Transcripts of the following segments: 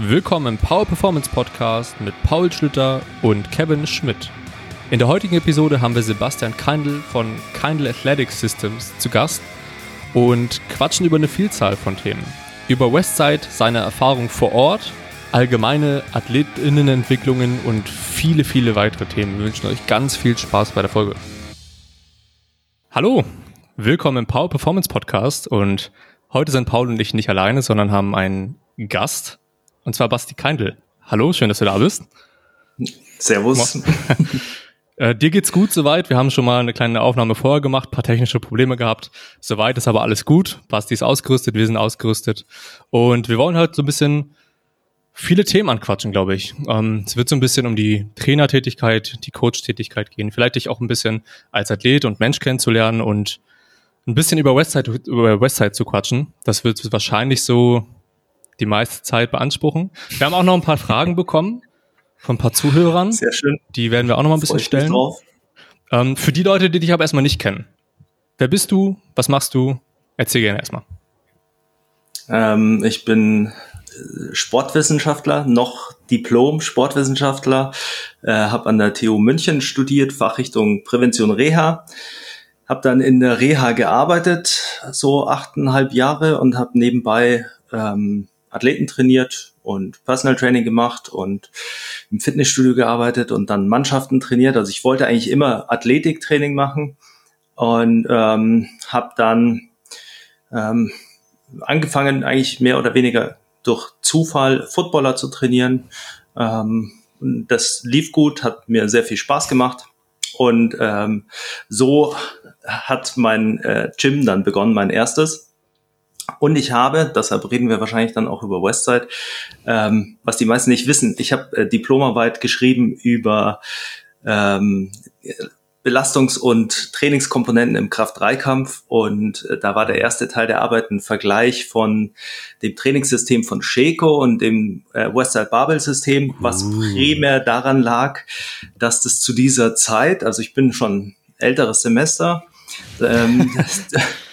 Willkommen im Power Performance Podcast mit Paul Schlüter und Kevin Schmidt. In der heutigen Episode haben wir Sebastian Keindl von Keindl Athletic Systems zu Gast und quatschen über eine Vielzahl von Themen. Über Westside, seine Erfahrung vor Ort, allgemeine Athletinnenentwicklungen und viele, viele weitere Themen. Wir wünschen euch ganz viel Spaß bei der Folge. Hallo, willkommen im Power Performance Podcast und heute sind Paul und ich nicht alleine, sondern haben einen Gast und zwar Basti Keindl. Hallo, schön, dass du da bist. Servus. äh, dir geht's gut soweit. Wir haben schon mal eine kleine Aufnahme vorher gemacht, paar technische Probleme gehabt. Soweit ist aber alles gut. Basti ist ausgerüstet, wir sind ausgerüstet. Und wir wollen heute so ein bisschen viele Themen anquatschen, glaube ich. Ähm, es wird so ein bisschen um die Trainertätigkeit, die Coach-Tätigkeit gehen. Vielleicht dich auch ein bisschen als Athlet und Mensch kennenzulernen und ein bisschen über Westside, über Westside zu quatschen. Das wird wahrscheinlich so die meiste Zeit beanspruchen. Wir haben auch noch ein paar Fragen bekommen von ein paar Zuhörern. Sehr schön. Die werden wir auch noch mal ein bisschen stellen. Ähm, für die Leute, die dich aber erstmal nicht kennen. Wer bist du? Was machst du? Erzähl gerne erstmal. Ähm, ich bin äh, Sportwissenschaftler, noch Diplom-Sportwissenschaftler, äh, habe an der TU München studiert, Fachrichtung Prävention Reha, habe dann in der Reha gearbeitet, so achteinhalb Jahre und habe nebenbei ähm, Athleten trainiert und Personal Training gemacht und im Fitnessstudio gearbeitet und dann Mannschaften trainiert. Also ich wollte eigentlich immer Athletiktraining machen und ähm, habe dann ähm, angefangen, eigentlich mehr oder weniger durch Zufall Footballer zu trainieren. Ähm, das lief gut, hat mir sehr viel Spaß gemacht. Und ähm, so hat mein äh, Gym dann begonnen, mein erstes. Und ich habe, deshalb reden wir wahrscheinlich dann auch über Westside, ähm, was die meisten nicht wissen, ich habe äh, Diplomarbeit geschrieben über ähm, Belastungs- und Trainingskomponenten im Kraft-3-Kampf und äh, da war der erste Teil der Arbeit ein Vergleich von dem Trainingssystem von Shaco und dem äh, Westside Barbell-System, was uh. primär daran lag, dass das zu dieser Zeit, also ich bin schon älteres Semester, ähm,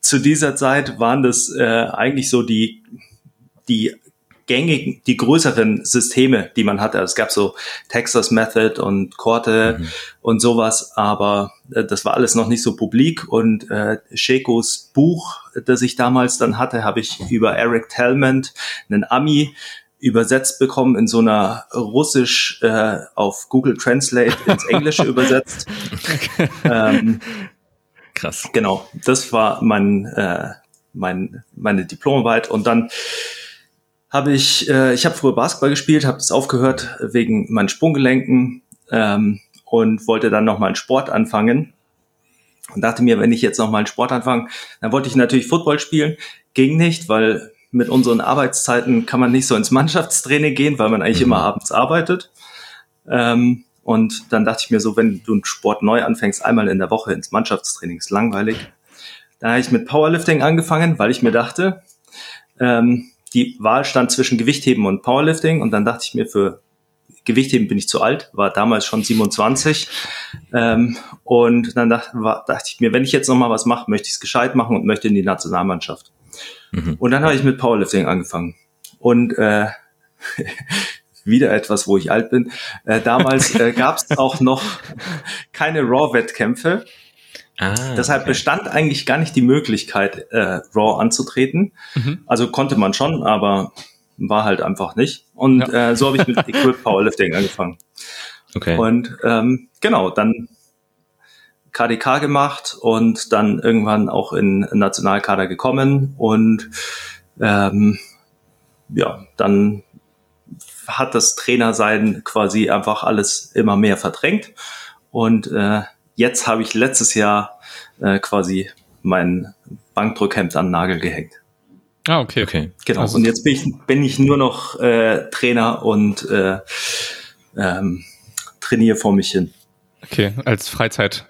zu dieser Zeit waren das äh, eigentlich so die, die gängigen, die größeren Systeme, die man hatte. Es gab so Texas Method und Korte mhm. und sowas, aber äh, das war alles noch nicht so publik. Und äh, Shekos Buch, das ich damals dann hatte, habe ich über Eric Talmant, einen Ami, übersetzt bekommen in so einer Russisch äh, auf Google Translate ins Englische übersetzt. Ähm, Krass. Genau, das war mein, äh, mein, meine Diplomarbeit und dann habe ich, äh, ich habe früher Basketball gespielt, habe das aufgehört wegen meinen Sprunggelenken ähm, und wollte dann noch mal einen Sport anfangen und dachte mir, wenn ich jetzt noch mal einen Sport anfange, dann wollte ich natürlich Football spielen, ging nicht, weil mit unseren Arbeitszeiten kann man nicht so ins Mannschaftstraining gehen, weil man eigentlich mhm. immer abends arbeitet. Ähm, und dann dachte ich mir so, wenn du einen Sport neu anfängst, einmal in der Woche ins Mannschaftstraining, ist langweilig. Da habe ich mit Powerlifting angefangen, weil ich mir dachte, ähm, die Wahl stand zwischen Gewichtheben und Powerlifting. Und dann dachte ich mir, für Gewichtheben bin ich zu alt, war damals schon 27. Ähm, und dann dachte, war, dachte ich mir, wenn ich jetzt nochmal was mache, möchte ich es gescheit machen und möchte in die Nationalmannschaft. Mhm. Und dann habe ich mit Powerlifting angefangen. Und äh, wieder etwas, wo ich alt bin. Äh, damals äh, gab es auch noch keine Raw-Wettkämpfe. Ah, Deshalb okay. bestand eigentlich gar nicht die Möglichkeit, äh, Raw anzutreten. Mhm. Also konnte man schon, aber war halt einfach nicht. Und ja. äh, so habe ich mit Equip Powerlifting angefangen. Okay. Und ähm, genau, dann KDK gemacht und dann irgendwann auch in Nationalkader gekommen und ähm, ja, dann hat das Trainersein quasi einfach alles immer mehr verdrängt. Und äh, jetzt habe ich letztes Jahr äh, quasi mein Bankdrückhemd an den Nagel gehängt. Ah, okay. okay. Genau. Also, und jetzt bin ich, bin ich nur noch äh, Trainer und äh, ähm, trainiere vor mich hin. Okay, als Freizeit.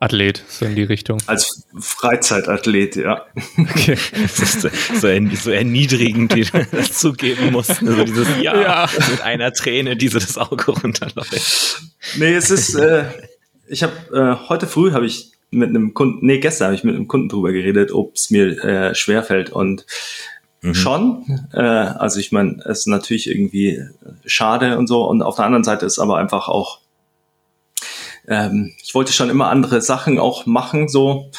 Athlet, so in die Richtung. Als Freizeitathlet, ja. Okay. Das ist so, so, erniedrigend, wie du das zugeben musst. Also dieses ja, ja, mit einer Träne, die so das Auge runterläuft. Nee, es ist, äh, ich habe, äh, heute früh habe ich mit einem Kunden, nee, gestern habe ich mit einem Kunden drüber geredet, ob es mir äh, schwerfällt und mhm. schon. Äh, also ich meine, es ist natürlich irgendwie schade und so. Und auf der anderen Seite ist aber einfach auch, ähm, ich wollte schon immer andere Sachen auch machen, so.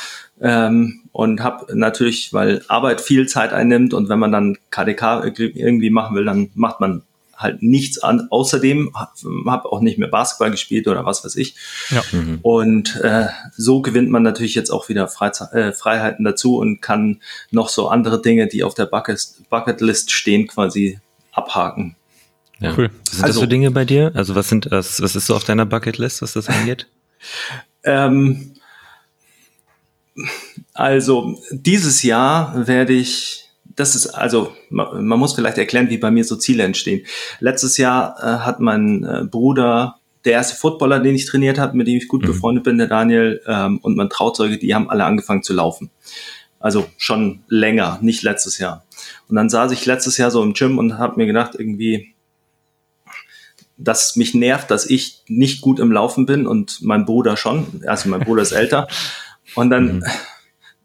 Ähm, und habe natürlich, weil Arbeit viel Zeit einnimmt und wenn man dann KDK irgendwie machen will, dann macht man halt nichts an. Außerdem habe auch nicht mehr Basketball gespielt oder was weiß ich. Ja. Mhm. Und äh, so gewinnt man natürlich jetzt auch wieder Freizei äh, Freiheiten dazu und kann noch so andere Dinge, die auf der Bucket Bucketlist stehen, quasi abhaken. Ja. Cool. Was sind also, das für Dinge bei dir? Also was sind das, was ist so auf deiner Bucketlist, was das angeht? ähm, also dieses Jahr werde ich das ist also, man, man, muss vielleicht erklären, wie bei mir so Ziele entstehen. Letztes Jahr äh, hat mein äh, Bruder, der erste Footballer, den ich trainiert habe, mit dem ich gut mhm. befreundet bin, der Daniel, ähm, und mein Trauzeuge, die haben alle angefangen zu laufen. Also schon länger, nicht letztes Jahr. Und dann saß ich letztes Jahr so im Gym und habe mir gedacht, irgendwie, dass mich nervt, dass ich nicht gut im Laufen bin und mein Bruder schon. Also mein Bruder ist älter. Und dann mhm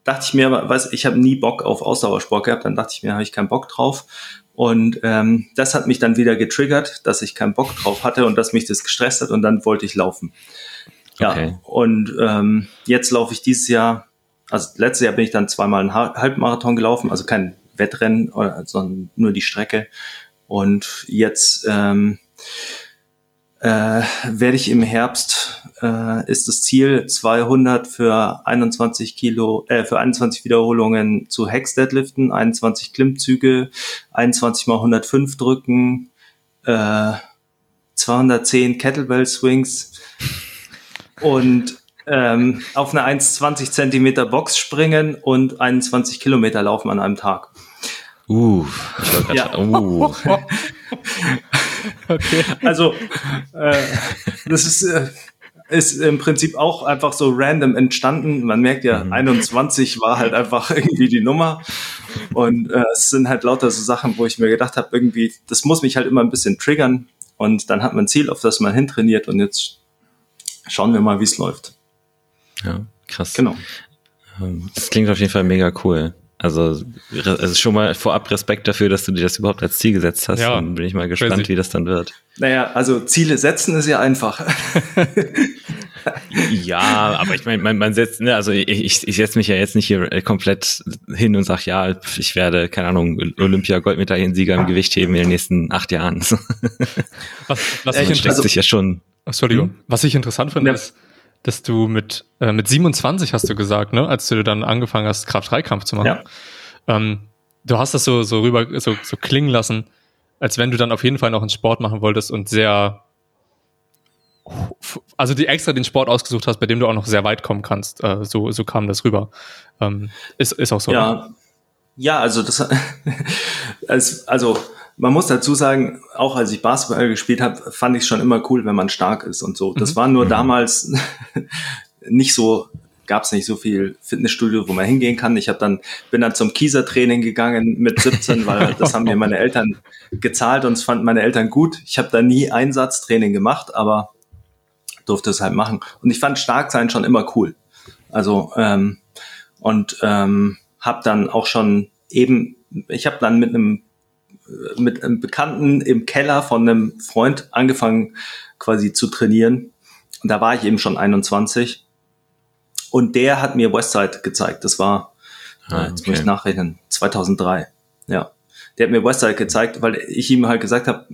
dachte ich mir, weiß, ich habe nie Bock auf Ausdauersport gehabt, dann dachte ich mir, habe ich keinen Bock drauf. Und ähm, das hat mich dann wieder getriggert, dass ich keinen Bock drauf hatte und dass mich das gestresst hat und dann wollte ich laufen. Ja, okay. und ähm, jetzt laufe ich dieses Jahr, also letztes Jahr bin ich dann zweimal einen Halbmarathon gelaufen, also kein Wettrennen, sondern nur die Strecke. Und jetzt ähm, äh, werde ich im Herbst äh, ist das Ziel 200 für 21 Kilo äh, für 21 Wiederholungen zu Hex Deadliften, 21 Klimmzüge, 21 mal 105 drücken, äh, 210 Kettlebell Swings und ähm, auf eine 1,20 Zentimeter Box springen und 21 Kilometer laufen an einem Tag. Uh, ich ja. uh. okay. Also, äh, das ist, äh, ist im Prinzip auch einfach so random entstanden. Man merkt ja, mhm. 21 war halt einfach irgendwie die Nummer. Und äh, es sind halt lauter so Sachen, wo ich mir gedacht habe, irgendwie, das muss mich halt immer ein bisschen triggern. Und dann hat man ein Ziel, auf das man hintrainiert. Und jetzt schauen wir mal, wie es läuft. Ja, krass. Genau. Ähm, das klingt auf jeden Fall mega cool. Also, also schon mal vorab Respekt dafür, dass du dir das überhaupt als Ziel gesetzt hast. Ja, und bin ich mal gespannt, crazy. wie das dann wird. Naja, also Ziele setzen ist ja einfach. ja, aber ich meine, man, man setzt, ne, also ich, ich, ich setze mich ja jetzt nicht hier komplett hin und sag, ja, ich werde, keine Ahnung, Olympia-Goldmedaillensieger im Gewichtheben in den nächsten acht Jahren. was, was ich steckt also, sich ja schon. Entschuldigung. Hm? Was ich interessant finde, ja. ist, dass du mit, äh, mit 27 hast du gesagt, ne, als du dann angefangen hast, Kraft-3-Kampf zu machen. Ja. Ähm, du hast das so, so rüber, so, so klingen lassen, als wenn du dann auf jeden Fall noch einen Sport machen wolltest und sehr, also die extra den Sport ausgesucht hast, bei dem du auch noch sehr weit kommen kannst. Äh, so, so kam das rüber. Ähm, ist, ist auch so. Ja, ne? ja also das, also man muss dazu sagen, auch als ich Basketball gespielt habe, fand ich es schon immer cool, wenn man stark ist und so. Das mhm. war nur mhm. damals nicht so, gab es nicht so viel Fitnessstudio, wo man hingehen kann. Ich habe dann bin dann zum Kieser-Training gegangen mit 17, weil das haben mir meine Eltern gezahlt und es fanden meine Eltern gut. Ich habe da nie Einsatztraining gemacht, aber durfte es halt machen. Und ich fand stark sein schon immer cool. Also ähm, und ähm, habe dann auch schon eben, ich habe dann mit einem mit einem Bekannten im Keller von einem Freund angefangen quasi zu trainieren. Und da war ich eben schon 21. Und der hat mir Westside gezeigt. Das war, ah, jetzt muss ich nachrechnen, 2003. Ja. Der hat mir Westside gezeigt, weil ich ihm halt gesagt habe,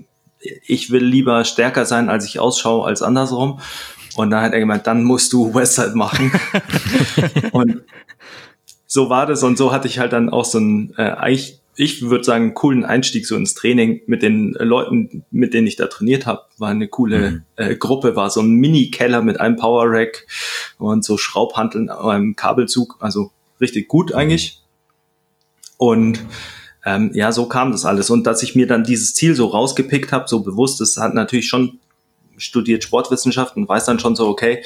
ich will lieber stärker sein, als ich ausschaue, als andersrum. Und dann hat er gemeint, dann musst du Westside machen. und so war das und so hatte ich halt dann auch so ein, äh, eigentlich ich würde sagen, coolen Einstieg so ins Training mit den Leuten, mit denen ich da trainiert habe. War eine coole mhm. äh, Gruppe, war so ein Mini-Keller mit einem Power Rack und so Schraubhanteln, einem Kabelzug, also richtig gut eigentlich. Und ähm, ja, so kam das alles. Und dass ich mir dann dieses Ziel so rausgepickt habe, so bewusst, das hat natürlich schon studiert Sportwissenschaften, weiß dann schon so, okay,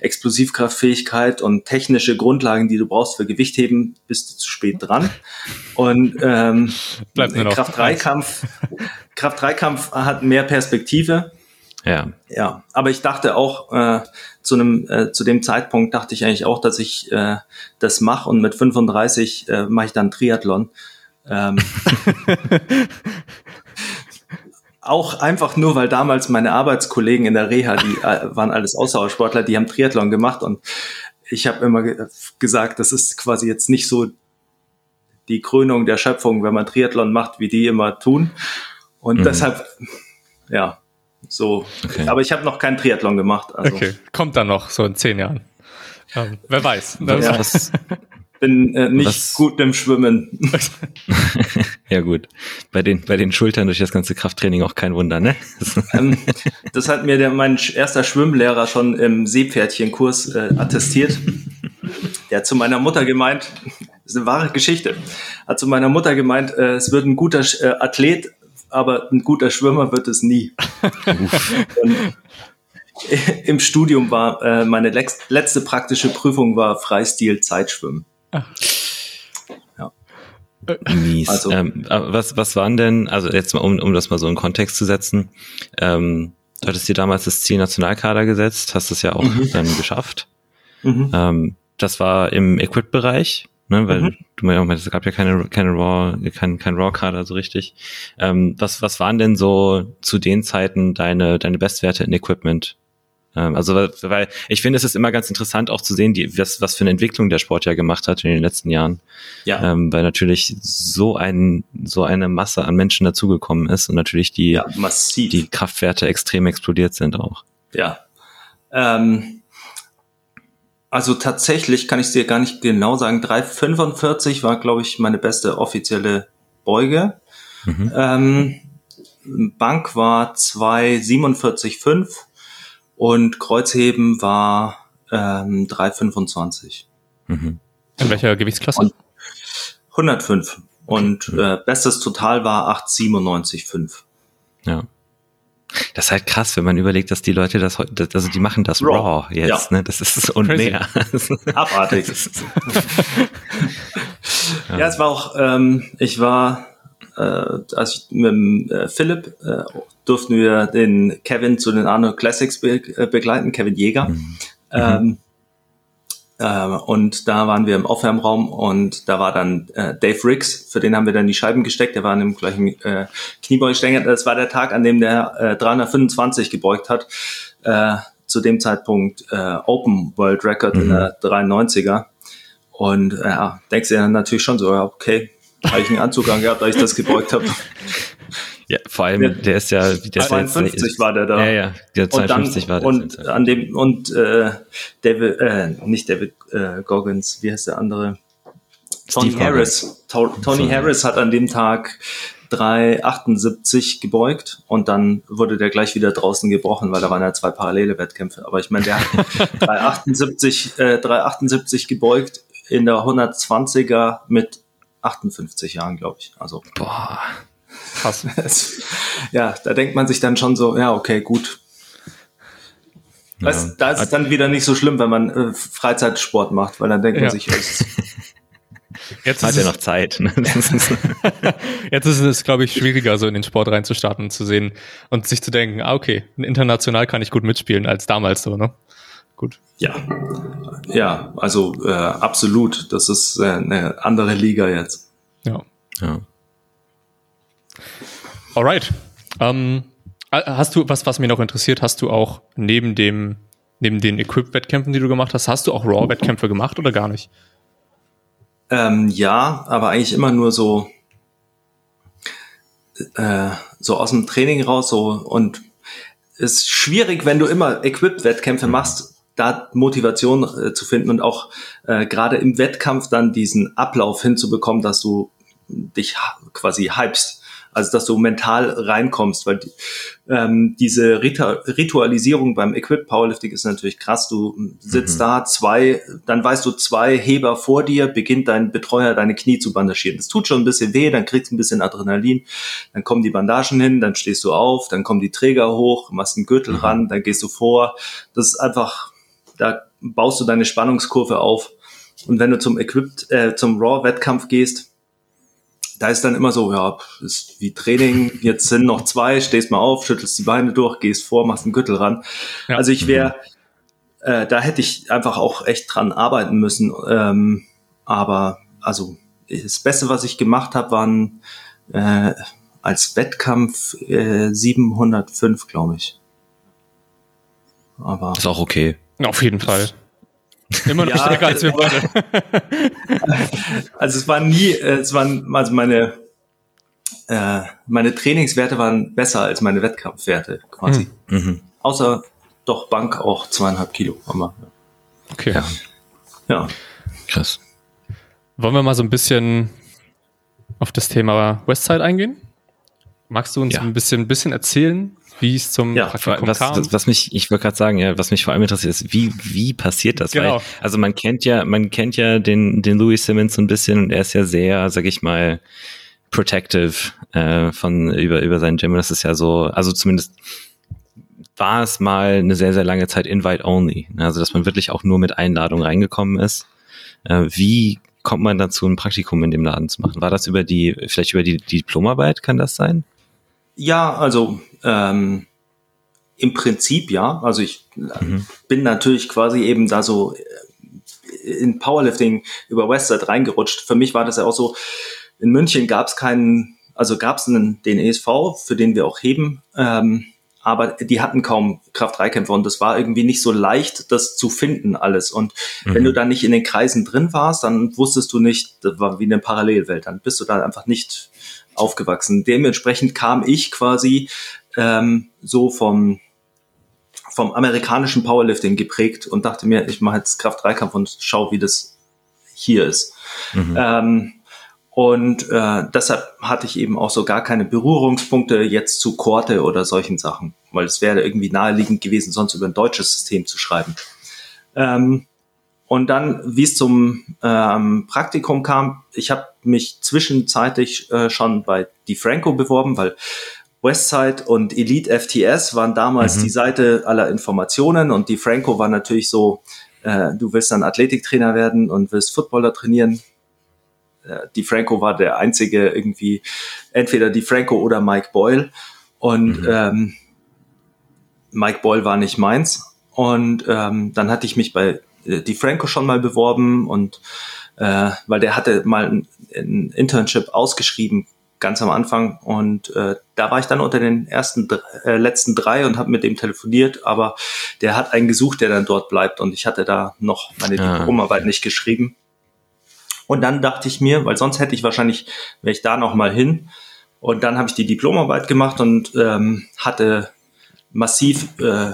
Explosivkraftfähigkeit und technische Grundlagen, die du brauchst für Gewichtheben, bist du zu spät dran. Und ähm, Kraft-3-Kampf Kraft-3-Kampf hat mehr Perspektive. Ja. Ja, aber ich dachte auch, äh, zu einem, äh, zu dem Zeitpunkt dachte ich eigentlich auch, dass ich äh, das mache und mit 35 äh, mache ich dann Triathlon. Ähm, auch einfach nur, weil damals meine Arbeitskollegen in der Reha, die äh, waren alles Ausdauersportler, die haben Triathlon gemacht und ich habe immer ge gesagt, das ist quasi jetzt nicht so die Krönung der Schöpfung, wenn man Triathlon macht, wie die immer tun. Und mhm. deshalb, ja, so. Okay. Aber ich habe noch keinen Triathlon gemacht. Also. Okay, kommt dann noch, so in zehn Jahren. Ähm, wer weiß. Ja. Was, bin äh, nicht Was? gut im Schwimmen. ja gut, bei den bei den Schultern durch das ganze Krafttraining auch kein Wunder, ne? ähm, das hat mir der, mein erster Schwimmlehrer schon im Seepferdchenkurs äh, attestiert. Der hat zu meiner Mutter gemeint, das ist eine wahre Geschichte, hat zu meiner Mutter gemeint, äh, es wird ein guter äh, Athlet, aber ein guter Schwimmer wird es nie. Im Studium war äh, meine letzte praktische Prüfung war Freistil Zeitschwimmen. Ja. Mies. Also, ähm, was, was waren denn, also jetzt mal, um, um das mal so in Kontext zu setzen, ähm, du hattest dir damals das Ziel Nationalkader gesetzt, hast es ja auch mhm. dann geschafft. Mhm. Ähm, das war im Equip-Bereich, ne, weil mhm. du mir auch meinst, es gab ja keine, keine Raw, kein, kein Raw-Kader so richtig. Ähm, was, was waren denn so zu den Zeiten deine, deine Bestwerte in Equipment? Ähm, also weil ich finde, es ist immer ganz interessant auch zu sehen, die, was, was für eine Entwicklung der Sport ja gemacht hat in den letzten Jahren. Ja. Ähm, weil natürlich so ein so eine Masse an Menschen dazugekommen ist und natürlich die ja, massiv. die Kraftwerte extrem explodiert sind auch. Ja. Ähm, also tatsächlich kann ich dir gar nicht genau sagen. 3,45 war, glaube ich, meine beste offizielle Beuge. Mhm. Ähm, Bank war 2,47,5 und Kreuzheben war ähm, 3,25. Mhm. In welcher Gewichtsklasse? Und 105. Und äh, bestes Total war 8,97,5. Ja. Das ist halt krass, wenn man überlegt, dass die Leute das heute, also die machen das raw, raw jetzt, ja. ne? Das ist und Crazy. mehr. Abartig. ja. ja, es war auch, ähm, ich war äh, als ich mit dem, äh, Philipp äh, durften wir den Kevin zu den Arno Classics be äh, begleiten, Kevin Jäger. Mhm. Ähm, äh, und da waren wir im Aufwärmraum und da war dann äh, Dave Riggs, für den haben wir dann die Scheiben gesteckt, der war in dem gleichen äh, Kniebeugestänger. Das war der Tag, an dem der äh, 325 gebeugt hat. Äh, zu dem Zeitpunkt äh, Open World Record mhm. in der 93er. Und äh, ja, denkst du ja natürlich schon so, okay, habe ich einen Anzug angehabt, als ich das gebeugt habe. Ja, vor allem, der, der ist ja, der 52 ist, war der da. Ja, ja, der 52 war der. Und an dem, und, äh, David, äh, nicht David, äh, Goggins, wie heißt der andere? Tony Steve Harris. To Tony. Harris hat an dem Tag 378 gebeugt und dann wurde der gleich wieder draußen gebrochen, weil da waren ja zwei parallele Wettkämpfe. Aber ich meine, der hat 378, äh, 378 gebeugt in der 120er mit 58 Jahren, glaube ich. Also. Boah. Krass. ja, da denkt man sich dann schon so, ja, okay, gut. Ja. Weißt, da ist es dann wieder nicht so schlimm, wenn man äh, Freizeitsport macht, weil dann denkt ja. man sich, Jetzt hat er noch Zeit. Ne? Jetzt ist es, glaube ich, schwieriger, so in den Sport reinzustarten und zu sehen und sich zu denken, ah, okay, international kann ich gut mitspielen als damals so, ne? Gut. Ja, ja, also äh, absolut. Das ist äh, eine andere Liga jetzt. Ja. ja. Alright. Ähm, äh, hast du, was, was mir noch interessiert, hast du auch neben dem, neben den Equip-Wettkämpfen, die du gemacht hast, hast du auch Raw-Wettkämpfe gemacht oder gar nicht? Ähm, ja, aber eigentlich immer nur so, äh, so aus dem Training raus so und ist schwierig, wenn du immer Equip-Wettkämpfe machst, da Motivation äh, zu finden und auch äh, gerade im Wettkampf dann diesen Ablauf hinzubekommen, dass du dich quasi hypst. Also dass du mental reinkommst, weil ähm, diese Rita Ritualisierung beim Equip Powerlifting ist natürlich krass. Du sitzt mhm. da zwei, dann weißt du zwei Heber vor dir, beginnt dein Betreuer deine Knie zu bandagieren. Das tut schon ein bisschen weh, dann kriegst du ein bisschen Adrenalin, dann kommen die Bandagen hin, dann stehst du auf, dann kommen die Träger hoch, machst einen Gürtel mhm. ran, dann gehst du vor. Das ist einfach da baust du deine Spannungskurve auf. Und wenn du zum Equipped, äh, zum Raw-Wettkampf gehst, da ist dann immer so, ja, ist wie Training, jetzt sind noch zwei, stehst mal auf, schüttelst die Beine durch, gehst vor, machst einen Gürtel ran. Ja. Also ich wäre, äh, da hätte ich einfach auch echt dran arbeiten müssen. Ähm, aber also das Beste, was ich gemacht habe, waren äh, als Wettkampf äh, 705, glaube ich. Aber ist auch okay. Auf jeden Fall. Immer noch ja, stärker als wir beide. also es war nie, äh, es waren also meine äh, meine Trainingswerte waren besser als meine Wettkampfwerte quasi. Hm. Mhm. Außer doch Bank auch zweieinhalb Kilo. Aber. Okay. Ja. ja. Krass. Wollen wir mal so ein bisschen auf das Thema Westside eingehen? Magst du uns ja. ein bisschen, ein bisschen erzählen, wie es zum ja, Praktikum was, kam? Was mich, ich wollte gerade sagen, ja, was mich vor allem interessiert ist, wie, wie passiert das? Genau. Weil, also man kennt ja, man kennt ja den, den Louis Simmons so ein bisschen und er ist ja sehr, sag ich mal, protective äh, von über über sein Gym. Das ist ja so, also zumindest war es mal eine sehr sehr lange Zeit Invite only, also dass man wirklich auch nur mit Einladung reingekommen ist. Äh, wie kommt man dazu, ein Praktikum in dem Laden zu machen? War das über die vielleicht über die, die Diplomarbeit? Kann das sein? Ja, also ähm, im Prinzip ja. Also ich mhm. bin natürlich quasi eben da so äh, in Powerlifting über Westside reingerutscht. Für mich war das ja auch so, in München gab es keinen, also gab es den ESV, für den wir auch heben, ähm, aber die hatten kaum Kraft-3-Kämpfer und das war irgendwie nicht so leicht, das zu finden alles. Und mhm. wenn du dann nicht in den Kreisen drin warst, dann wusstest du nicht, das war wie eine Parallelwelt, dann bist du da einfach nicht aufgewachsen. Dementsprechend kam ich quasi ähm, so vom vom amerikanischen Powerlifting geprägt und dachte mir, ich mache jetzt Kraft-3-Kampf und schau, wie das hier ist. Mhm. Ähm, und äh, deshalb hatte ich eben auch so gar keine Berührungspunkte jetzt zu Korte oder solchen Sachen, weil es wäre irgendwie naheliegend gewesen, sonst über ein deutsches System zu schreiben. Ähm, und dann, wie es zum ähm, Praktikum kam, ich habe mich zwischenzeitlich äh, schon bei DiFranco beworben, weil Westside und Elite FTS waren damals mhm. die Seite aller Informationen und DiFranco war natürlich so, äh, du willst dann Athletiktrainer werden und willst Footballer trainieren, die Franco war der einzige irgendwie, entweder die Franco oder Mike Boyle. Und mhm. ähm, Mike Boyle war nicht meins. Und ähm, dann hatte ich mich bei äh, die Franco schon mal beworben und äh, weil der hatte mal ein, ein Internship ausgeschrieben ganz am Anfang und äh, da war ich dann unter den ersten äh, letzten drei und habe mit dem telefoniert, aber der hat einen gesucht, der dann dort bleibt und ich hatte da noch meine ah, Diplomarbeit okay. nicht geschrieben und dann dachte ich mir, weil sonst hätte ich wahrscheinlich, wäre ich da noch mal hin. Und dann habe ich die Diplomarbeit gemacht und ähm, hatte massiv äh,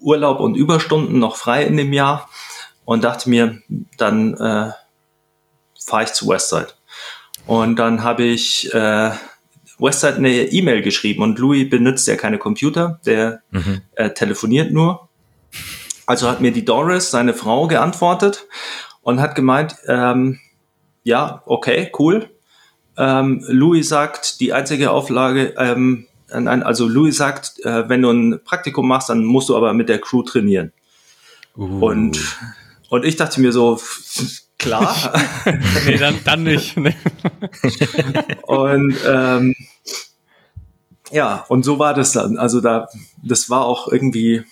Urlaub und Überstunden noch frei in dem Jahr und dachte mir, dann äh, fahre ich zu Westside. Und dann habe ich äh, Westside eine E-Mail geschrieben und Louis benutzt ja keine Computer, der mhm. äh, telefoniert nur. Also hat mir die Doris, seine Frau, geantwortet und hat gemeint, ähm, ja, okay, cool. Ähm, Louis sagt, die einzige Auflage, ähm, nein, also Louis sagt, äh, wenn du ein Praktikum machst, dann musst du aber mit der Crew trainieren. Uh. Und, und ich dachte mir so, klar. nee, dann, dann nicht. Nee. und ähm, ja, und so war das dann. Also da, das war auch irgendwie,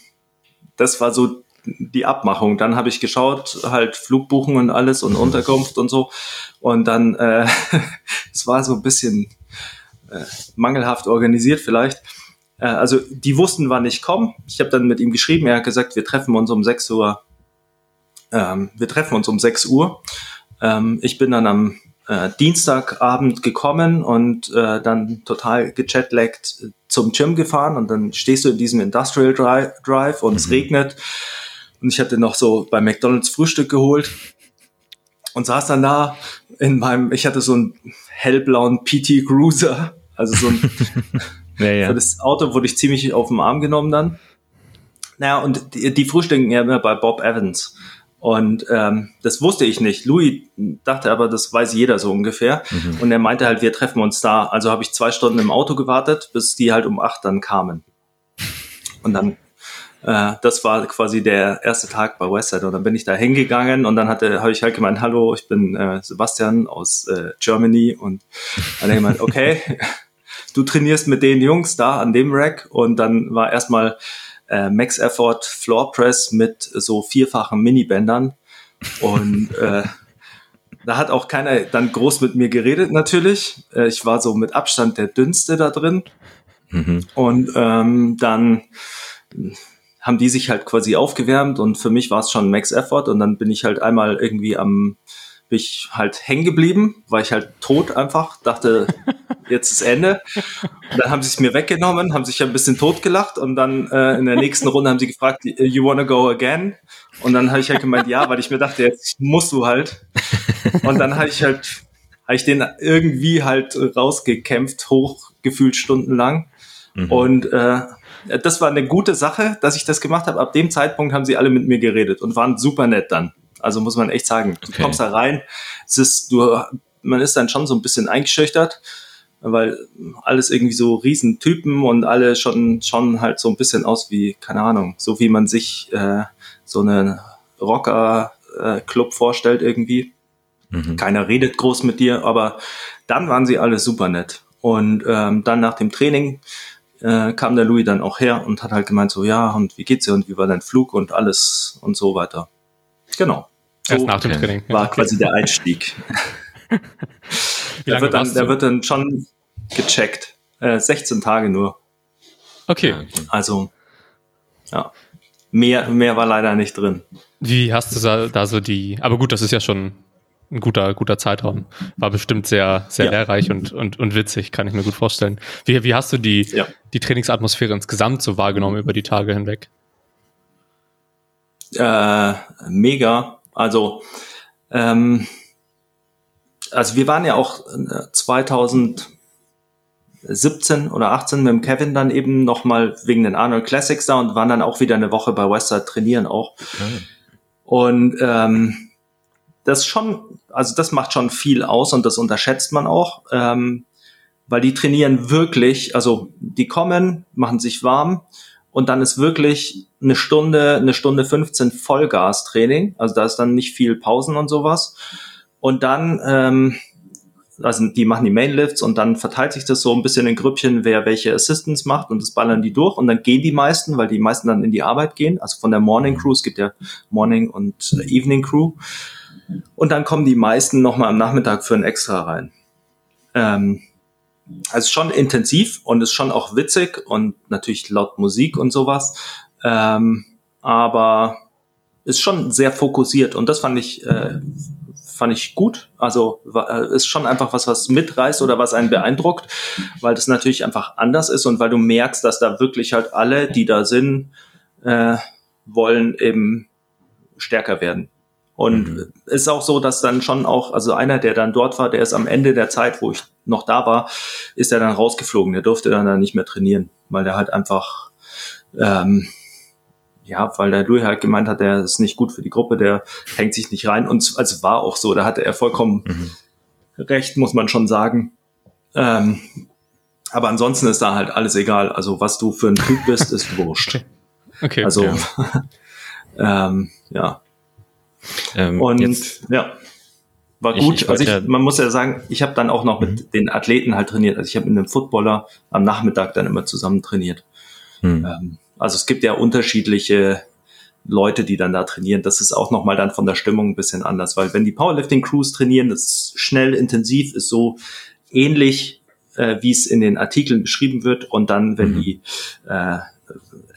das war so die Abmachung. Dann habe ich geschaut, halt Flugbuchen und alles und Unterkunft und so. Und dann, äh, es war so ein bisschen äh, mangelhaft organisiert vielleicht. Äh, also die wussten, wann ich komme. Ich habe dann mit ihm geschrieben, er hat gesagt, wir treffen uns um 6 Uhr. Ähm, wir treffen uns um 6 Uhr. Ähm, ich bin dann am äh, Dienstagabend gekommen und äh, dann total gechatlaggt zum Gym gefahren und dann stehst du in diesem Industrial Drive und mhm. es regnet und ich hatte noch so bei McDonalds Frühstück geholt und saß dann da in meinem, ich hatte so einen hellblauen PT Cruiser, also so ein, ja, ja. für das Auto wurde ich ziemlich auf den Arm genommen dann. Naja, und die, die frühstücken ja immer bei Bob Evans. Und ähm, das wusste ich nicht. Louis dachte aber, das weiß jeder so ungefähr. Mhm. Und er meinte halt, wir treffen uns da. Also habe ich zwei Stunden im Auto gewartet, bis die halt um acht dann kamen. Und dann äh, das war quasi der erste Tag bei Westside und dann bin ich da hingegangen und dann hatte habe ich halt gemeint, hallo, ich bin äh, Sebastian aus äh, Germany und dann gemeint, okay, du trainierst mit den Jungs da an dem Rack und dann war erstmal äh, Max Effort Floor Press mit so vierfachen Minibändern und äh, da hat auch keiner dann groß mit mir geredet natürlich. Äh, ich war so mit Abstand der dünnste da drin. Mhm. Und ähm, dann haben die sich halt quasi aufgewärmt und für mich war es schon Max Effort und dann bin ich halt einmal irgendwie am bin ich halt hängen geblieben, war ich halt tot einfach, dachte, jetzt ist Ende. Und dann haben sie es mir weggenommen, haben sich ein bisschen totgelacht und dann äh, in der nächsten Runde haben sie gefragt, you wanna go again? Und dann habe ich halt gemeint, ja, weil ich mir dachte, jetzt musst du halt. Und dann habe ich halt, habe ich den irgendwie halt rausgekämpft, hochgefühlt stundenlang. Mhm. Und äh, das war eine gute Sache, dass ich das gemacht habe. Ab dem Zeitpunkt haben sie alle mit mir geredet und waren super nett dann. Also muss man echt sagen, du okay. kommst da rein, es ist, du, man ist dann schon so ein bisschen eingeschüchtert, weil alles irgendwie so Riesentypen und alle schon, schon halt so ein bisschen aus wie, keine Ahnung, so wie man sich äh, so einen Rocker-Club äh, vorstellt irgendwie. Mhm. Keiner redet groß mit dir, aber dann waren sie alle super nett. Und ähm, dann nach dem Training äh, kam der Louis dann auch her und hat halt gemeint so, ja, und wie geht's dir und wie war dein Flug und alles und so weiter. Genau. So Erst nach dem Training. War quasi der Einstieg. der, wird dann, der wird dann schon gecheckt. Äh, 16 Tage nur. Okay. Also, ja. Mehr, mehr war leider nicht drin. Wie hast du da so die, aber gut, das ist ja schon ein guter, guter Zeitraum. War bestimmt sehr, sehr ja. lehrreich und, und, und witzig, kann ich mir gut vorstellen. Wie, wie hast du die, ja. die Trainingsatmosphäre insgesamt so wahrgenommen über die Tage hinweg? Äh, mega. Also, ähm, also wir waren ja auch 2017 äh, oder 18 mit dem Kevin dann eben nochmal wegen den Arnold Classics da und waren dann auch wieder eine Woche bei Westside trainieren auch. Okay. Und ähm, das schon, also das macht schon viel aus und das unterschätzt man auch, ähm, weil die trainieren wirklich, also die kommen, machen sich warm und dann ist wirklich eine Stunde, eine Stunde 15 Vollgas-Training. Also da ist dann nicht viel Pausen und sowas. Und dann, ähm, also die machen die Mainlifts und dann verteilt sich das so ein bisschen in Grüppchen, wer welche Assistance macht und das ballern die durch und dann gehen die meisten, weil die meisten dann in die Arbeit gehen. Also von der Morning Crew, es gibt ja Morning und Evening Crew. Und dann kommen die meisten nochmal am Nachmittag für ein Extra rein. Ähm, also schon intensiv und ist schon auch witzig und natürlich laut Musik und sowas. Ähm, aber ist schon sehr fokussiert und das fand ich, äh, fand ich gut. Also äh, ist schon einfach was, was mitreißt oder was einen beeindruckt, weil das natürlich einfach anders ist und weil du merkst, dass da wirklich halt alle, die da sind, äh, wollen eben stärker werden. Und mhm. ist auch so, dass dann schon auch, also einer, der dann dort war, der ist am Ende der Zeit, wo ich noch da war, ist er dann rausgeflogen. Der durfte dann, dann nicht mehr trainieren, weil der halt einfach, ähm, ja, weil der Louis halt gemeint hat, der ist nicht gut für die Gruppe, der hängt sich nicht rein. Und also war auch so, da hatte er vollkommen mhm. recht, muss man schon sagen. Ähm, aber ansonsten ist da halt alles egal. Also was du für ein Typ bist, ist wurscht. Okay. Also ja. ähm, ja. Ähm, und jetzt, ja, war gut. Ich, also ich, man muss ja sagen, ich habe dann auch noch mit mhm. den Athleten halt trainiert. Also ich habe mit einem Footballer am Nachmittag dann immer zusammen trainiert. Mhm. Ähm, also es gibt ja unterschiedliche Leute, die dann da trainieren. Das ist auch nochmal dann von der Stimmung ein bisschen anders, weil wenn die Powerlifting-Crews trainieren, das ist schnell, intensiv, ist so ähnlich, äh, wie es in den Artikeln beschrieben wird. Und dann, wenn mhm. die äh,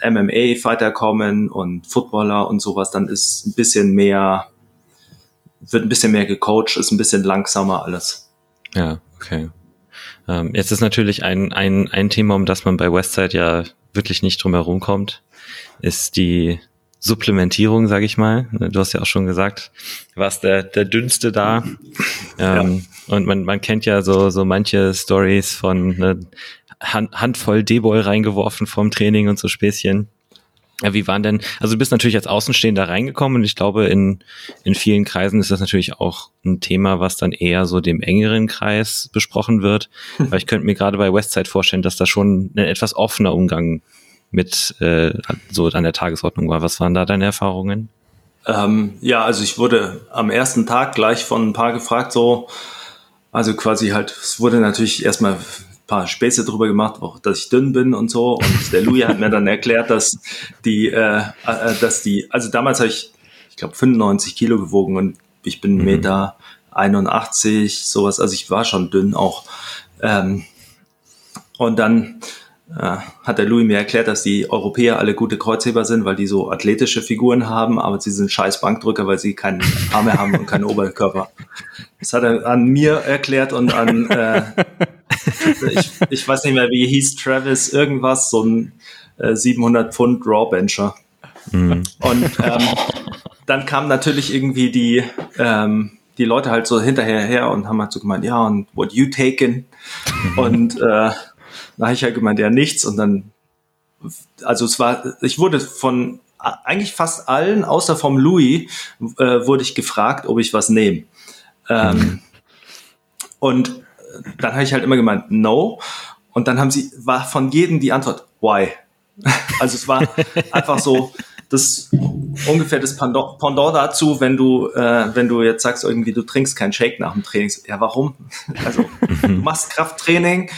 MMA-Fighter kommen und Footballer und sowas, dann ist ein bisschen mehr, wird ein bisschen mehr gecoacht, ist ein bisschen langsamer alles. Ja, okay. Ähm, jetzt ist natürlich ein, ein, ein Thema, um das man bei Westside ja wirklich nicht drum herum kommt, ist die Supplementierung, sage ich mal. Du hast ja auch schon gesagt, warst der, der dünnste da. Ähm, ja. Und man, man kennt ja so, so manche Stories von ne, Hand, Handvoll D-Ball reingeworfen vom Training und so Späßchen. Ja, wie waren denn, also du bist natürlich als Außenstehender reingekommen und ich glaube, in, in vielen Kreisen ist das natürlich auch ein Thema, was dann eher so dem engeren Kreis besprochen wird. Weil ich könnte mir gerade bei Westside vorstellen, dass da schon ein etwas offener Umgang mit äh, so an der Tagesordnung war. Was waren da deine Erfahrungen? Ähm, ja, also ich wurde am ersten Tag gleich von ein paar gefragt, so, also quasi halt, es wurde natürlich erstmal paar Späße drüber gemacht, auch dass ich dünn bin und so. Und der Louis hat mir dann erklärt, dass die, äh, äh, dass die, also damals habe ich, ich glaube, 95 Kilo gewogen und ich bin mhm. Meter 81, sowas. Also ich war schon dünn auch. Ähm, und dann äh, hat der Louis mir erklärt, dass die Europäer alle gute Kreuzheber sind, weil die so athletische Figuren haben, aber sie sind scheiß Bankdrücker, weil sie keine Arme haben und keinen Oberkörper. Das hat er an mir erklärt und an, äh, ich, ich weiß nicht mehr, wie hieß Travis, irgendwas, so ein äh, 700 Pfund Rawbencher. Mhm. Und ähm, dann kam natürlich irgendwie die, ähm, die Leute halt so hinterher her und haben halt so gemeint, ja, und what you taken? und äh, da habe ich halt gemeint, ja, nichts. Und dann, also es war, ich wurde von eigentlich fast allen, außer vom Louis, äh, wurde ich gefragt, ob ich was nehme. Ähm, mhm. Und dann habe ich halt immer gemeint, no. Und dann haben sie, war von jedem die Antwort, why? Also es war einfach so, das ungefähr das Pendant dazu, wenn du, äh, wenn du jetzt sagst, irgendwie, du trinkst keinen Shake nach dem Training. Ja, warum? Also, du machst Krafttraining,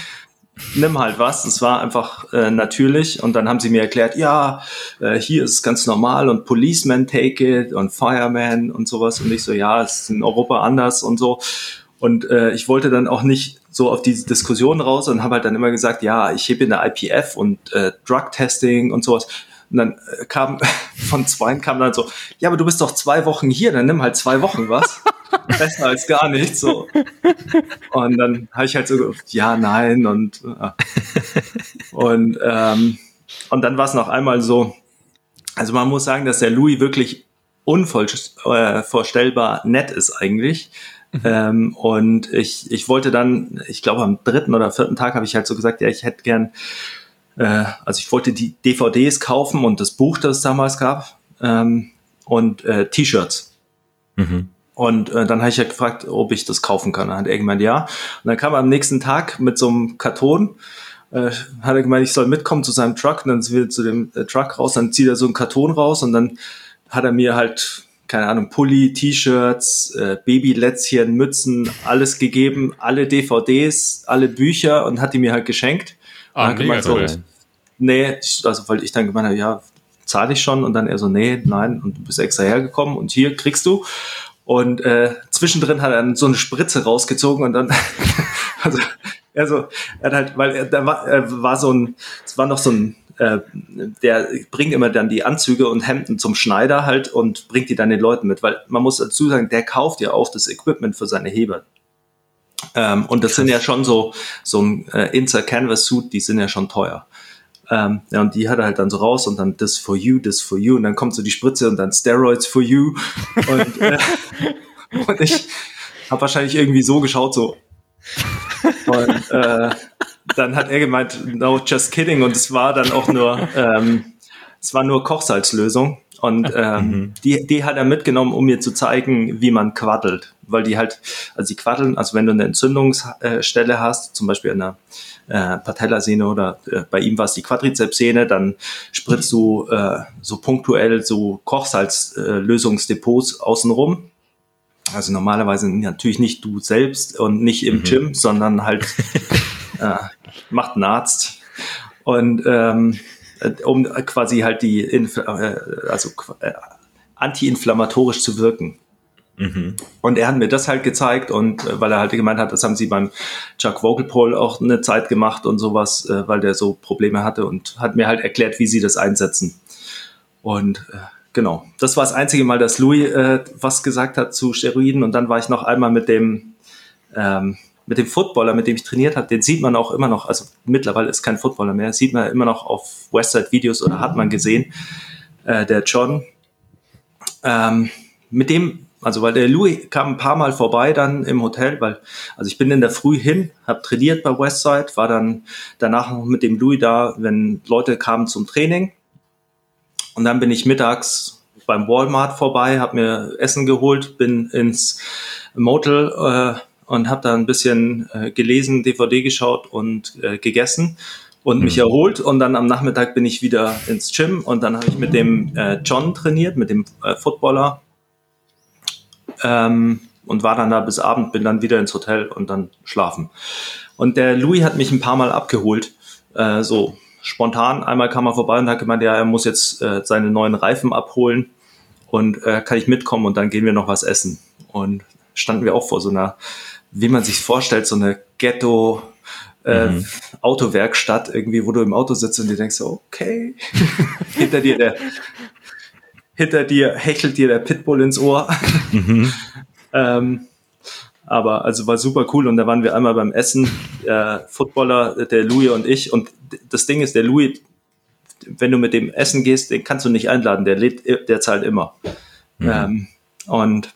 nimm halt was. Es war einfach äh, natürlich. Und dann haben sie mir erklärt, ja, äh, hier ist es ganz normal und Policeman take it und Fireman und sowas. Und ich so, ja, es ist in Europa anders und so. Und äh, ich wollte dann auch nicht so auf diese Diskussion raus und habe halt dann immer gesagt, ja, ich hebe in der IPF und äh, Drug Testing und sowas. Und dann äh, kam von zwei kam dann so, ja, aber du bist doch zwei Wochen hier, dann nimm halt zwei Wochen was. Besser als gar nichts. So. Und dann habe ich halt so, ja, nein und ja. und ähm, und dann war es noch einmal so. Also man muss sagen, dass der Louis wirklich unvorstellbar äh, nett ist eigentlich. Mhm. Ähm, und ich, ich wollte dann, ich glaube am dritten oder vierten Tag habe ich halt so gesagt, ja, ich hätte gern äh, also ich wollte die DVDs kaufen und das Buch, das es damals gab, ähm, und äh, T-Shirts. Mhm. Und äh, dann habe ich ja gefragt, ob ich das kaufen kann. Dann hat er gemeint, ja. Und dann kam er am nächsten Tag mit so einem Karton, äh, hat er gemeint, ich soll mitkommen zu seinem Truck. Und dann sind wir zu dem äh, Truck raus, dann zieht er so einen Karton raus und dann hat er mir halt, keine Ahnung, Pulli, T-Shirts, äh, Babylätzchen, Mützen, alles gegeben, alle DVDs, alle Bücher und hat die mir halt geschenkt. Ah, mega gemeint, so, nee, also weil ich dann gemeint habe, ja, zahle ich schon und dann er so, nee, nein, und du bist extra hergekommen und hier kriegst du. Und äh, zwischendrin hat er so eine Spritze rausgezogen und dann, also er so, er hat halt, weil er, da war, er war so ein, es war noch so ein, äh, der bringt immer dann die Anzüge und Hemden zum Schneider halt und bringt die dann den Leuten mit, weil man muss dazu sagen, der kauft ja auch das Equipment für seine Heber. Ähm, und das Krass. sind ja schon so, so ein äh, Inter Canvas Suit, die sind ja schon teuer. Ähm, ja, und die hat er halt dann so raus und dann this for you, this for you und dann kommt so die Spritze und dann Steroids for you und, äh, und ich habe wahrscheinlich irgendwie so geschaut, so und äh, dann hat er gemeint, no, just kidding und es war dann auch nur, ähm, es war nur Kochsalzlösung und ähm, mhm. die, die hat er mitgenommen, um mir zu zeigen, wie man quaddelt. Weil die halt, also die quaddeln, also wenn du eine Entzündungsstelle hast, zum Beispiel an der äh, Patellasehne oder äh, bei ihm war es die Quadrizepssehne, dann spritzt du äh, so punktuell so Kochsalzlösungsdepots äh, außenrum. Also normalerweise natürlich nicht du selbst und nicht im mhm. Gym, sondern halt äh, macht ein Arzt. Und ähm, äh, um quasi halt die, Inf äh, also äh, antiinflammatorisch zu wirken. Mhm. Und er hat mir das halt gezeigt und weil er halt gemeint hat, das haben sie beim Chuck Vogelpol auch eine Zeit gemacht und sowas, weil der so Probleme hatte und hat mir halt erklärt, wie sie das einsetzen. Und äh, genau, das war das einzige Mal, dass Louis äh, was gesagt hat zu Steroiden und dann war ich noch einmal mit dem ähm, mit dem Footballer, mit dem ich trainiert habe, den sieht man auch immer noch, also mittlerweile ist kein Footballer mehr, sieht man immer noch auf Westside-Videos oder hat man gesehen, äh, der John. Ähm, mit dem, also weil der Louis kam ein paar Mal vorbei dann im Hotel, weil, also ich bin in der Früh hin, habe trainiert bei Westside, war dann danach noch mit dem Louis da, wenn Leute kamen zum Training. Und dann bin ich mittags beim Walmart vorbei, habe mir Essen geholt, bin ins Motel äh, und habe da ein bisschen äh, gelesen, DVD geschaut und äh, gegessen und mich mhm. erholt und dann am Nachmittag bin ich wieder ins Gym und dann habe ich mit dem äh, John trainiert, mit dem äh, Footballer ähm, und war dann da bis Abend, bin dann wieder ins Hotel und dann schlafen. Und der Louis hat mich ein paar Mal abgeholt, äh, so spontan. Einmal kam er vorbei und hat gemeint, ja, er muss jetzt äh, seine neuen Reifen abholen und äh, kann ich mitkommen und dann gehen wir noch was essen. Und standen wir auch vor so einer, wie man sich vorstellt, so eine Ghetto, äh, mhm. Autowerkstatt irgendwie, wo du im Auto sitzt und dir denkst, okay, hinter dir der, hinter dir hechelt dir der Pitbull ins Ohr. Mhm. ähm, aber also war super cool und da waren wir einmal beim Essen, äh, Footballer, der Louis und ich. Und das Ding ist, der Louis, wenn du mit dem Essen gehst, den kannst du nicht einladen, der, lädt, der zahlt immer. Mhm. Ähm, und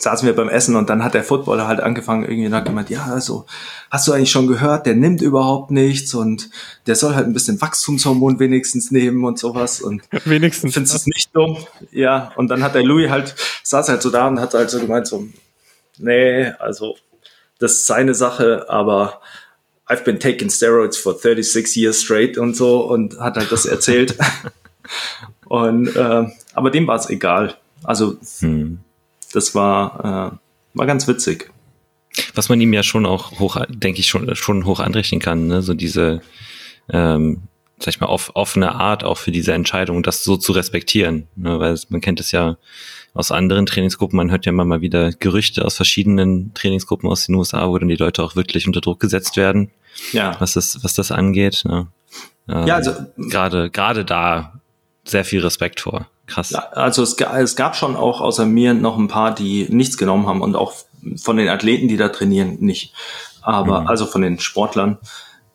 saßen wir beim Essen und dann hat der Footballer halt angefangen, irgendwie nach gemeint, ja, also, hast du eigentlich schon gehört, der nimmt überhaupt nichts und der soll halt ein bisschen Wachstumshormon wenigstens nehmen und sowas und wenigstens findest es nicht dumm. Ja, und dann hat der Louis halt, saß halt so da und hat halt so gemeint, so, nee, also, das ist seine Sache, aber I've been taking steroids for 36 years straight und so und hat halt das erzählt. und, äh, aber dem war es egal. Also, hm das war, äh, war ganz witzig. Was man ihm ja schon auch hoch, denke ich, schon, schon hoch anrechnen kann, ne? so diese, ähm, sag ich mal, off, offene Art auch für diese Entscheidung, das so zu respektieren. Ne? Weil man kennt es ja aus anderen Trainingsgruppen, man hört ja immer mal wieder Gerüchte aus verschiedenen Trainingsgruppen aus den USA, wo dann die Leute auch wirklich unter Druck gesetzt werden, ja. was das, was das angeht. Ne? Ähm, ja, also gerade, gerade da sehr viel Respekt vor. Krass. Ja, also es, es gab schon auch außer mir noch ein paar, die nichts genommen haben und auch von den Athleten, die da trainieren, nicht. Aber mhm. also von den Sportlern.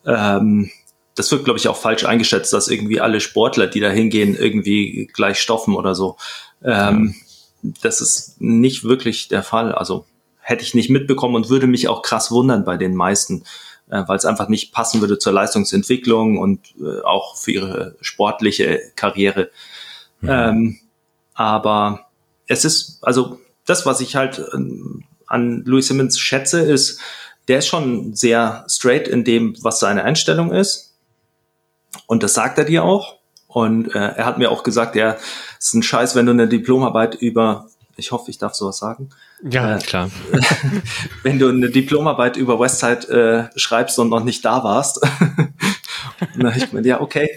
Ähm, das wird, glaube ich, auch falsch eingeschätzt, dass irgendwie alle Sportler, die da hingehen, irgendwie gleich stoffen oder so. Ähm. Das ist nicht wirklich der Fall. Also hätte ich nicht mitbekommen und würde mich auch krass wundern bei den meisten, äh, weil es einfach nicht passen würde zur Leistungsentwicklung und äh, auch für ihre sportliche Karriere. Mhm. Ähm, aber es ist, also das, was ich halt ähm, an Louis Simmons schätze, ist, der ist schon sehr straight in dem, was seine Einstellung ist. Und das sagt er dir auch. Und äh, er hat mir auch gesagt, ja, es ist ein Scheiß, wenn du eine Diplomarbeit über, ich hoffe, ich darf sowas sagen. Ja, äh, klar. wenn du eine Diplomarbeit über Westside äh, schreibst und noch nicht da warst. und ich meine, ja, okay.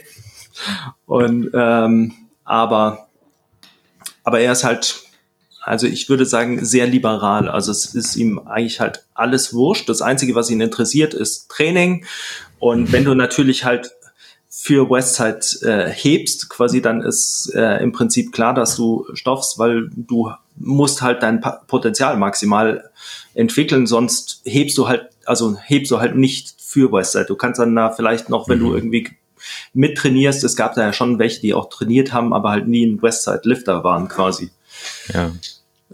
Und ähm, aber, aber er ist halt, also ich würde sagen, sehr liberal. Also es ist ihm eigentlich halt alles wurscht. Das Einzige, was ihn interessiert, ist Training. Und wenn du natürlich halt für Westside äh, hebst, quasi dann ist äh, im Prinzip klar, dass du stoffst, weil du musst halt dein Potenzial maximal entwickeln, sonst hebst du halt, also hebst du halt nicht für Westside. Du kannst dann da vielleicht noch, wenn mhm. du irgendwie mittrainierst. Es gab da ja schon welche, die auch trainiert haben, aber halt nie ein Westside Lifter waren quasi. Ja.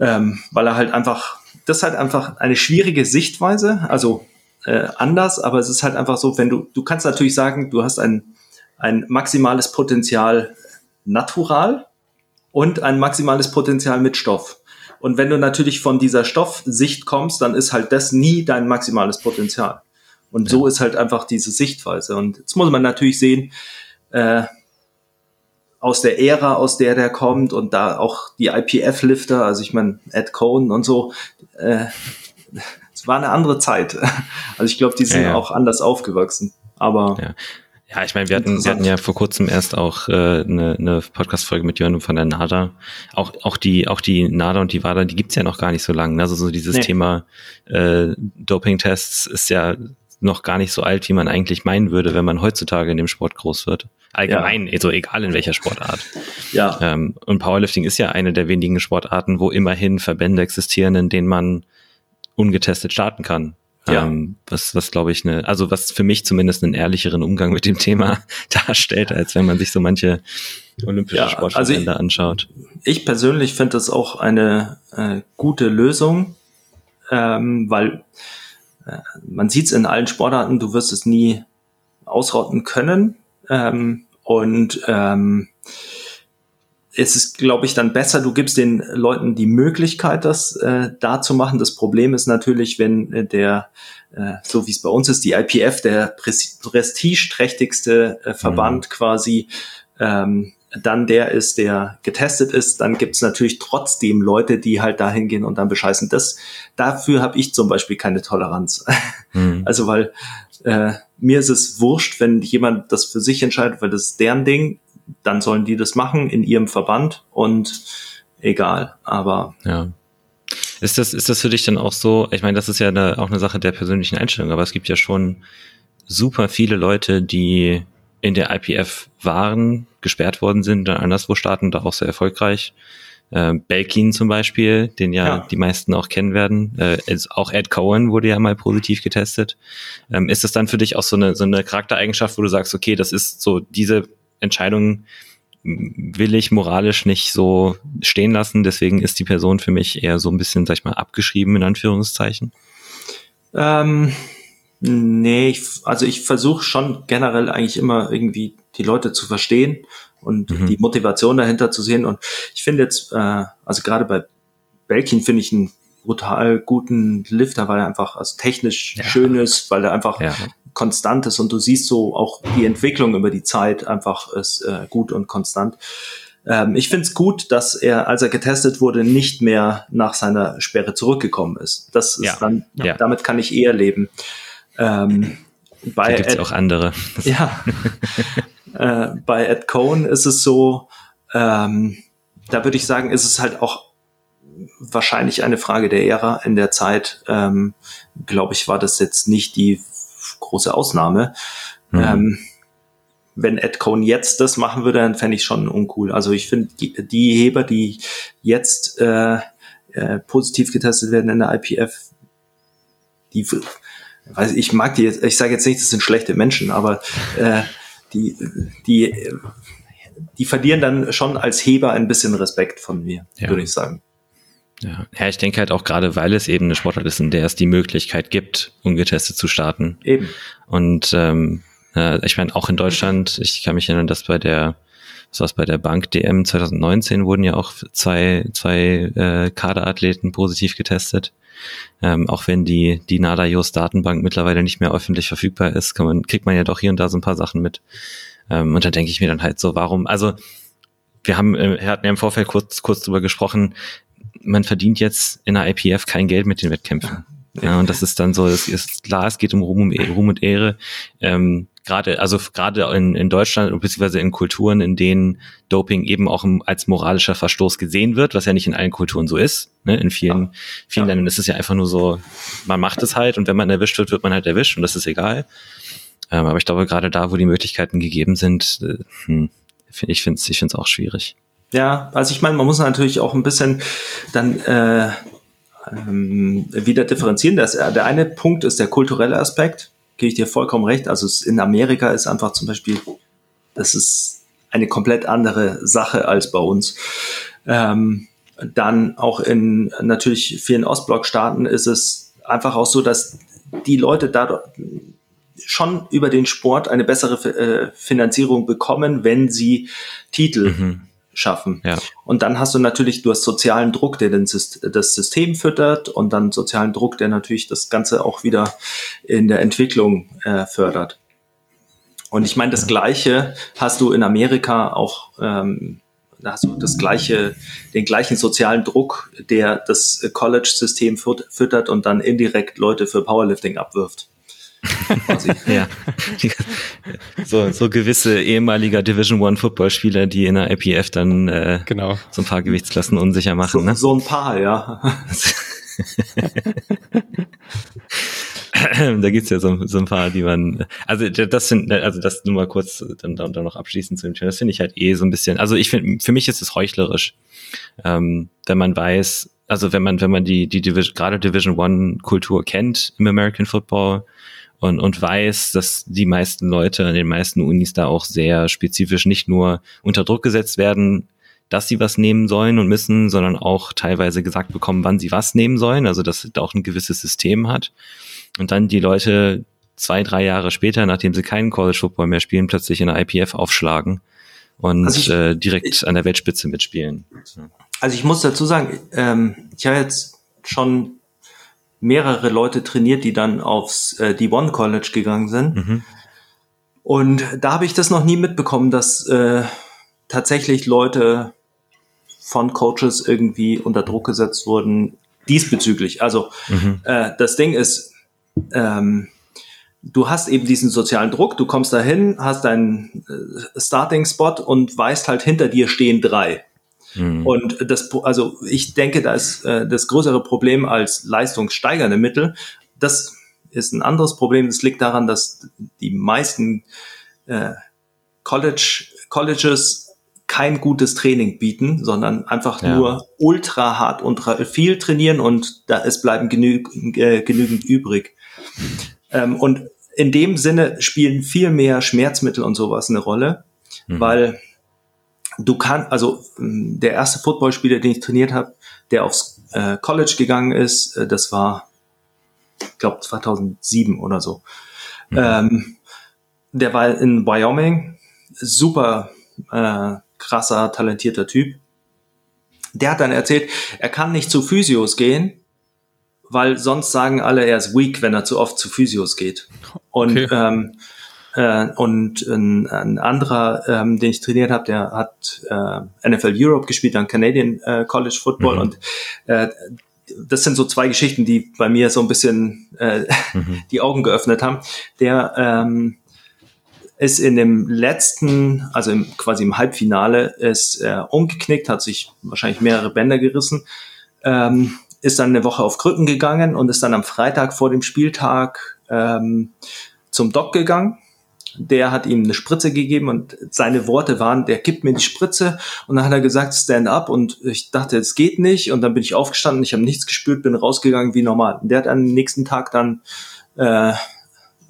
Ähm, weil er halt einfach, das ist halt einfach eine schwierige Sichtweise, also äh, anders, aber es ist halt einfach so, wenn du, du kannst natürlich sagen, du hast ein, ein maximales Potenzial natural und ein maximales Potenzial mit Stoff. Und wenn du natürlich von dieser Stoffsicht kommst, dann ist halt das nie dein maximales Potenzial. Und ja. so ist halt einfach diese Sichtweise. Und jetzt muss man natürlich sehen, äh, aus der Ära, aus der der kommt und da auch die IPF-Lifter, also ich meine Ed Cohn und so, äh, es war eine andere Zeit. Also ich glaube, die sind ja, ja. auch anders aufgewachsen. Aber ja. Ja, ich meine, wir hatten, wir hatten ja vor kurzem erst auch äh, eine, eine Podcast-Folge mit Jörn von der NADA. Auch, auch die, auch die NADA und die WADA, die gibt's ja noch gar nicht so lange. Also so dieses nee. Thema äh, Doping-Tests ist ja noch gar nicht so alt, wie man eigentlich meinen würde, wenn man heutzutage in dem Sport groß wird. Allgemein, ja. also egal in welcher Sportart. Ja. Ähm, und Powerlifting ist ja eine der wenigen Sportarten, wo immerhin Verbände existieren, in denen man ungetestet starten kann. Ja. Ähm, was, was glaube ich, eine, also was für mich zumindest einen ehrlicheren Umgang mit dem Thema darstellt, als wenn man sich so manche olympische ja, Sportverbände also anschaut. Ich persönlich finde das auch eine äh, gute Lösung, ähm, weil man sieht es in allen Sportarten, du wirst es nie ausrotten können. Ähm, und ähm, es ist, glaube ich, dann besser, du gibst den Leuten die Möglichkeit, das äh, da zu machen. Das Problem ist natürlich, wenn äh, der, äh, so wie es bei uns ist, die IPF, der prestigeträchtigste äh, Verband mhm. quasi, ähm, dann der ist, der getestet ist, dann gibt's natürlich trotzdem Leute, die halt dahin gehen und dann bescheißen. Das, dafür habe ich zum Beispiel keine Toleranz. Mhm. Also weil äh, mir ist es wurscht, wenn jemand das für sich entscheidet, weil das ist deren Ding, dann sollen die das machen in ihrem Verband und egal. Aber ja. Ist das, ist das für dich dann auch so, ich meine, das ist ja eine, auch eine Sache der persönlichen Einstellung, aber es gibt ja schon super viele Leute, die in der IPF waren, gesperrt worden sind, dann anderswo starten, da auch sehr erfolgreich. Äh, Belkin zum Beispiel, den ja, ja, die meisten auch kennen werden. Äh, auch Ed Cohen wurde ja mal positiv getestet. Ähm, ist das dann für dich auch so eine, so eine Charaktereigenschaft, wo du sagst, okay, das ist so diese Entscheidung will ich moralisch nicht so stehen lassen, deswegen ist die Person für mich eher so ein bisschen, sag ich mal, abgeschrieben in Anführungszeichen? Ähm, nee, ich, also ich versuche schon generell eigentlich immer irgendwie die Leute zu verstehen und mhm. die Motivation dahinter zu sehen. Und ich finde jetzt, äh, also gerade bei Belkin finde ich einen brutal guten Lifter, weil er einfach also technisch ja. schön ist, weil er einfach ja. Konstant ist und du siehst so auch die Entwicklung über die Zeit einfach ist äh, gut und konstant. Ähm, ich finde es gut, dass er, als er getestet wurde, nicht mehr nach seiner Sperre zurückgekommen ist. Das ist ja. dann, damit kann ich eher leben. Ähm, bei da gibt's Ed, auch andere. Ja. äh, bei Ed Cohen ist es so, ähm, da würde ich sagen, ist es halt auch wahrscheinlich eine Frage der Ära in der Zeit. Ähm, Glaube ich, war das jetzt nicht die große Ausnahme. Mhm. Ähm, wenn Ed Cohn jetzt das machen würde, dann fände ich schon uncool. Also ich finde, die, die, Heber, die jetzt äh, äh, positiv getestet werden in der IPF, die weiß ich mag die jetzt, ich sage jetzt nicht, das sind schlechte Menschen, aber äh, die, die, die verlieren dann schon als Heber ein bisschen Respekt von mir, ja. würde ich sagen. Ja. ja, ich denke halt auch gerade, weil es eben eine Sportart ist, in der es die Möglichkeit gibt, ungetestet zu starten. Eben. Und ähm, äh, ich meine, auch in Deutschland, ich kann mich erinnern, dass bei der was war's, bei der Bank DM 2019 wurden ja auch zwei, zwei äh, Kaderathleten positiv getestet. Ähm, auch wenn die, die NADA-JOS Datenbank mittlerweile nicht mehr öffentlich verfügbar ist, kann man, kriegt man ja doch hier und da so ein paar Sachen mit. Ähm, und da denke ich mir dann halt so, warum, also wir haben, äh, wir hatten ja im Vorfeld kurz, kurz drüber gesprochen, man verdient jetzt in der IPF kein Geld mit den Wettkämpfen. Ja, und das ist dann so, es ist klar, es geht um Ruhm, Ruhm und Ehre. Ähm, gerade, also gerade in, in Deutschland beziehungsweise in Kulturen, in denen Doping eben auch als moralischer Verstoß gesehen wird, was ja nicht in allen Kulturen so ist. Ne? In vielen, ja. vielen ja. Ländern ist es ja einfach nur so, man macht es halt und wenn man erwischt wird, wird man halt erwischt und das ist egal. Ähm, aber ich glaube, gerade da, wo die Möglichkeiten gegeben sind, äh, hm, ich finde es ich find's auch schwierig. Ja, also ich meine, man muss natürlich auch ein bisschen dann äh, ähm, wieder differenzieren. Das, äh, der eine Punkt ist der kulturelle Aspekt, gebe ich dir vollkommen recht. Also in Amerika ist einfach zum Beispiel, das ist eine komplett andere Sache als bei uns. Ähm, dann auch in natürlich vielen Ostblockstaaten ist es einfach auch so, dass die Leute da schon über den Sport eine bessere äh, Finanzierung bekommen, wenn sie Titel mhm schaffen. Ja. Und dann hast du natürlich, du hast sozialen Druck, der den, das System füttert und dann sozialen Druck, der natürlich das Ganze auch wieder in der Entwicklung äh, fördert. Und ich meine, das Gleiche hast du in Amerika auch, ähm, da hast du das gleiche, den gleichen sozialen Druck, der das College-System füttert und dann indirekt Leute für Powerlifting abwirft. ja. So, so gewisse ehemaliger Division One Footballspieler, die in der IPF dann äh, genau. so ein paar Gewichtsklassen unsicher machen. So, ne? so ein paar, ja. da gibt's ja so, so ein paar, die man, also das sind, also das nur mal kurz dann, dann, dann noch abschließend zu dem Thema, das finde ich halt eh so ein bisschen, also ich finde, für mich ist es heuchlerisch, ähm, wenn man weiß, also wenn man, wenn man die, die Division, gerade Division One Kultur kennt im American Football, und, und weiß, dass die meisten Leute an den meisten Unis da auch sehr spezifisch nicht nur unter Druck gesetzt werden, dass sie was nehmen sollen und müssen, sondern auch teilweise gesagt bekommen, wann sie was nehmen sollen, also dass es auch ein gewisses System hat. Und dann die Leute zwei, drei Jahre später, nachdem sie keinen College Football mehr spielen, plötzlich in der IPF aufschlagen und also ich, äh, direkt ich, an der Weltspitze mitspielen. Also ich muss dazu sagen, ähm, ich habe jetzt schon mehrere Leute trainiert, die dann aufs äh, D1 College gegangen sind. Mhm. Und da habe ich das noch nie mitbekommen, dass äh, tatsächlich Leute von Coaches irgendwie unter Druck gesetzt wurden diesbezüglich. Also mhm. äh, das Ding ist, ähm, du hast eben diesen sozialen Druck, du kommst dahin, hast deinen äh, Starting-Spot und weißt halt, hinter dir stehen drei. Mhm. Und das, also ich denke, da ist äh, das größere Problem als leistungssteigernde Mittel. Das ist ein anderes Problem. Das liegt daran, dass die meisten äh, College, Colleges kein gutes Training bieten, sondern einfach ja. nur ultra hart und viel trainieren und da es bleiben genü äh, genügend übrig. Ähm, und in dem Sinne spielen viel mehr Schmerzmittel und sowas eine Rolle, mhm. weil du kannst, also der erste Footballspieler, den ich trainiert habe, der aufs äh, College gegangen ist, äh, das war, ich glaube 2007 oder so. Mhm. Ähm, der war in Wyoming, super äh, krasser, talentierter Typ. Der hat dann erzählt, er kann nicht zu Physios gehen, weil sonst sagen alle, er ist weak, wenn er zu oft zu Physios geht. Und okay. ähm, äh, und ein, ein anderer, ähm, den ich trainiert habe, der hat äh, NFL Europe gespielt, dann Canadian äh, College Football mhm. und äh, das sind so zwei Geschichten, die bei mir so ein bisschen äh, mhm. die Augen geöffnet haben. Der ähm, ist in dem letzten, also im, quasi im Halbfinale, ist äh, umgeknickt, hat sich wahrscheinlich mehrere Bänder gerissen, ähm, ist dann eine Woche auf Krücken gegangen und ist dann am Freitag vor dem Spieltag ähm, zum Doc gegangen der hat ihm eine Spritze gegeben und seine Worte waren, der gibt mir die Spritze. Und dann hat er gesagt, stand up. Und ich dachte, es geht nicht. Und dann bin ich aufgestanden, ich habe nichts gespürt, bin rausgegangen wie normal. Und der hat am nächsten Tag dann äh,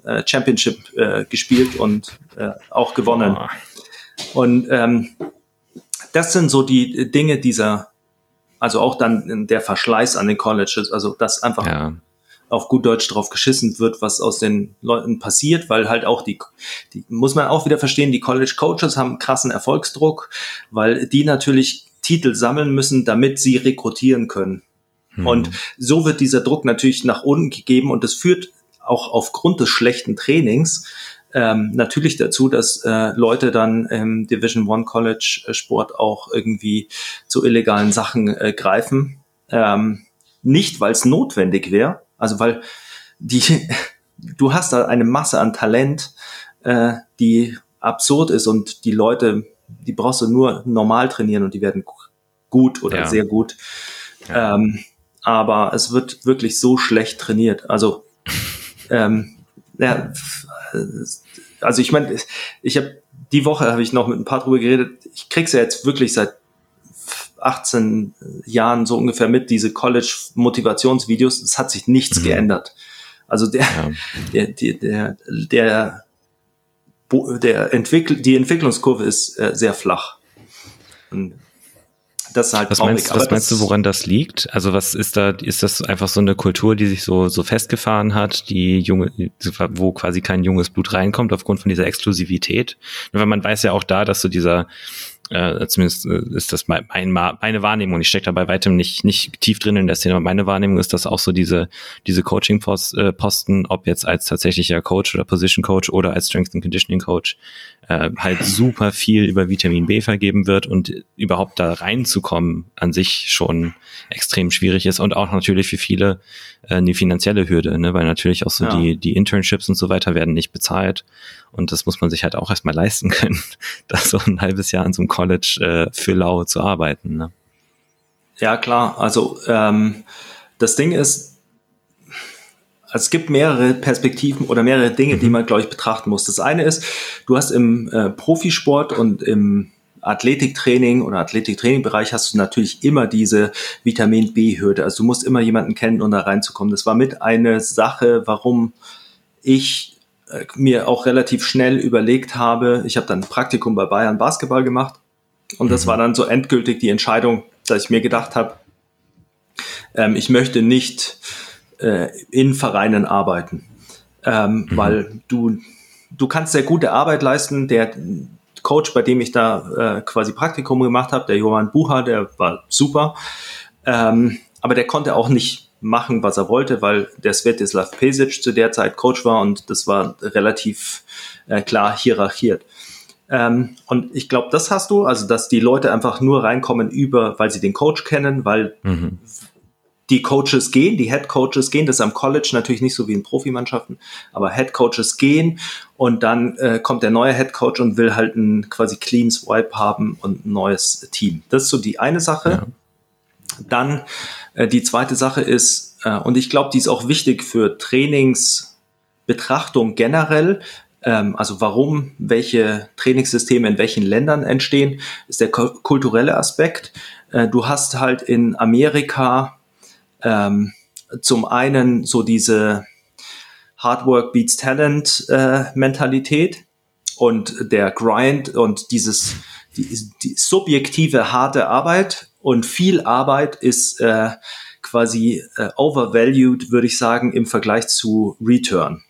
äh, Championship äh, gespielt und äh, auch gewonnen. Und ähm, das sind so die Dinge dieser, also auch dann der Verschleiß an den Colleges, also das einfach ja auf gut Deutsch drauf geschissen wird, was aus den Leuten passiert, weil halt auch die, die muss man auch wieder verstehen, die College Coaches haben krassen Erfolgsdruck, weil die natürlich Titel sammeln müssen, damit sie rekrutieren können. Hm. Und so wird dieser Druck natürlich nach unten gegeben und das führt auch aufgrund des schlechten Trainings ähm, natürlich dazu, dass äh, Leute dann im Division One College äh, Sport auch irgendwie zu illegalen Sachen äh, greifen. Ähm, nicht, weil es notwendig wäre, also weil die, du hast da eine Masse an Talent, äh, die absurd ist und die Leute, die brauchst du nur normal trainieren und die werden gut oder ja. sehr gut. Ja. Ähm, aber es wird wirklich so schlecht trainiert. Also, ähm, ja, also ich meine, ich habe die Woche habe ich noch mit ein paar drüber geredet. Ich krieg's ja jetzt wirklich seit 18 Jahren so ungefähr mit, diese College-Motivationsvideos, es hat sich nichts mhm. geändert. Also der, ja. der, der, der, der, der Entwickl die Entwicklungskurve ist äh, sehr flach. Und das ist halt was meinst, was meinst du, woran das liegt? Also was ist da, ist das einfach so eine Kultur, die sich so, so festgefahren hat, die junge, wo quasi kein junges Blut reinkommt aufgrund von dieser Exklusivität? Weil man weiß ja auch da, dass so dieser, äh, zumindest äh, ist das mein, meine Wahrnehmung. Ich stecke da bei weitem nicht, nicht tief drin in der Szene, aber meine Wahrnehmung ist, dass auch so diese, diese Coaching-Posten, äh, ob jetzt als tatsächlicher Coach oder Position Coach oder als Strength and Conditioning Coach, äh, halt super viel über Vitamin B vergeben wird und überhaupt da reinzukommen an sich schon extrem schwierig ist und auch natürlich für viele äh, eine finanzielle Hürde, ne? weil natürlich auch so ja. die, die Internships und so weiter werden nicht bezahlt und das muss man sich halt auch erstmal leisten können, da so ein halbes Jahr an so einem College äh, für lau zu arbeiten. Ne? Ja, klar. Also ähm, das Ding ist, es gibt mehrere Perspektiven oder mehrere Dinge, die mhm. man, glaube ich, betrachten muss. Das eine ist, du hast im äh, Profisport und im Athletiktraining oder Athletiktrainingbereich hast du natürlich immer diese Vitamin B-Hürde. Also du musst immer jemanden kennen, um da reinzukommen. Das war mit eine Sache, warum ich äh, mir auch relativ schnell überlegt habe, ich habe dann ein Praktikum bei Bayern Basketball gemacht und mhm. das war dann so endgültig die Entscheidung, dass ich mir gedacht habe, ähm, ich möchte nicht äh, in Vereinen arbeiten, ähm, mhm. weil du du kannst sehr gute Arbeit leisten. Der Coach, bei dem ich da äh, quasi Praktikum gemacht habe, der Johann Bucher, der war super. Ähm, aber der konnte auch nicht machen, was er wollte, weil der Svetislav Pesic zu der Zeit Coach war und das war relativ äh, klar hierarchiert. Ähm, und ich glaube, das hast du, also dass die Leute einfach nur reinkommen über, weil sie den Coach kennen, weil mhm. Die Coaches gehen, die Head Coaches gehen, das ist am College natürlich nicht so wie in Profimannschaften, aber Head Coaches gehen und dann äh, kommt der neue Head Coach und will halt ein quasi Clean Swipe haben und ein neues Team. Das ist so die eine Sache. Ja. Dann äh, die zweite Sache ist, äh, und ich glaube, die ist auch wichtig für Trainingsbetrachtung generell, ähm, also warum welche Trainingssysteme in welchen Ländern entstehen, ist der kulturelle Aspekt. Äh, du hast halt in Amerika ähm, zum einen so diese Hard Work beats Talent äh, Mentalität und der Grind und dieses die, die subjektive harte Arbeit und viel Arbeit ist äh, quasi äh, overvalued, würde ich sagen, im Vergleich zu Return.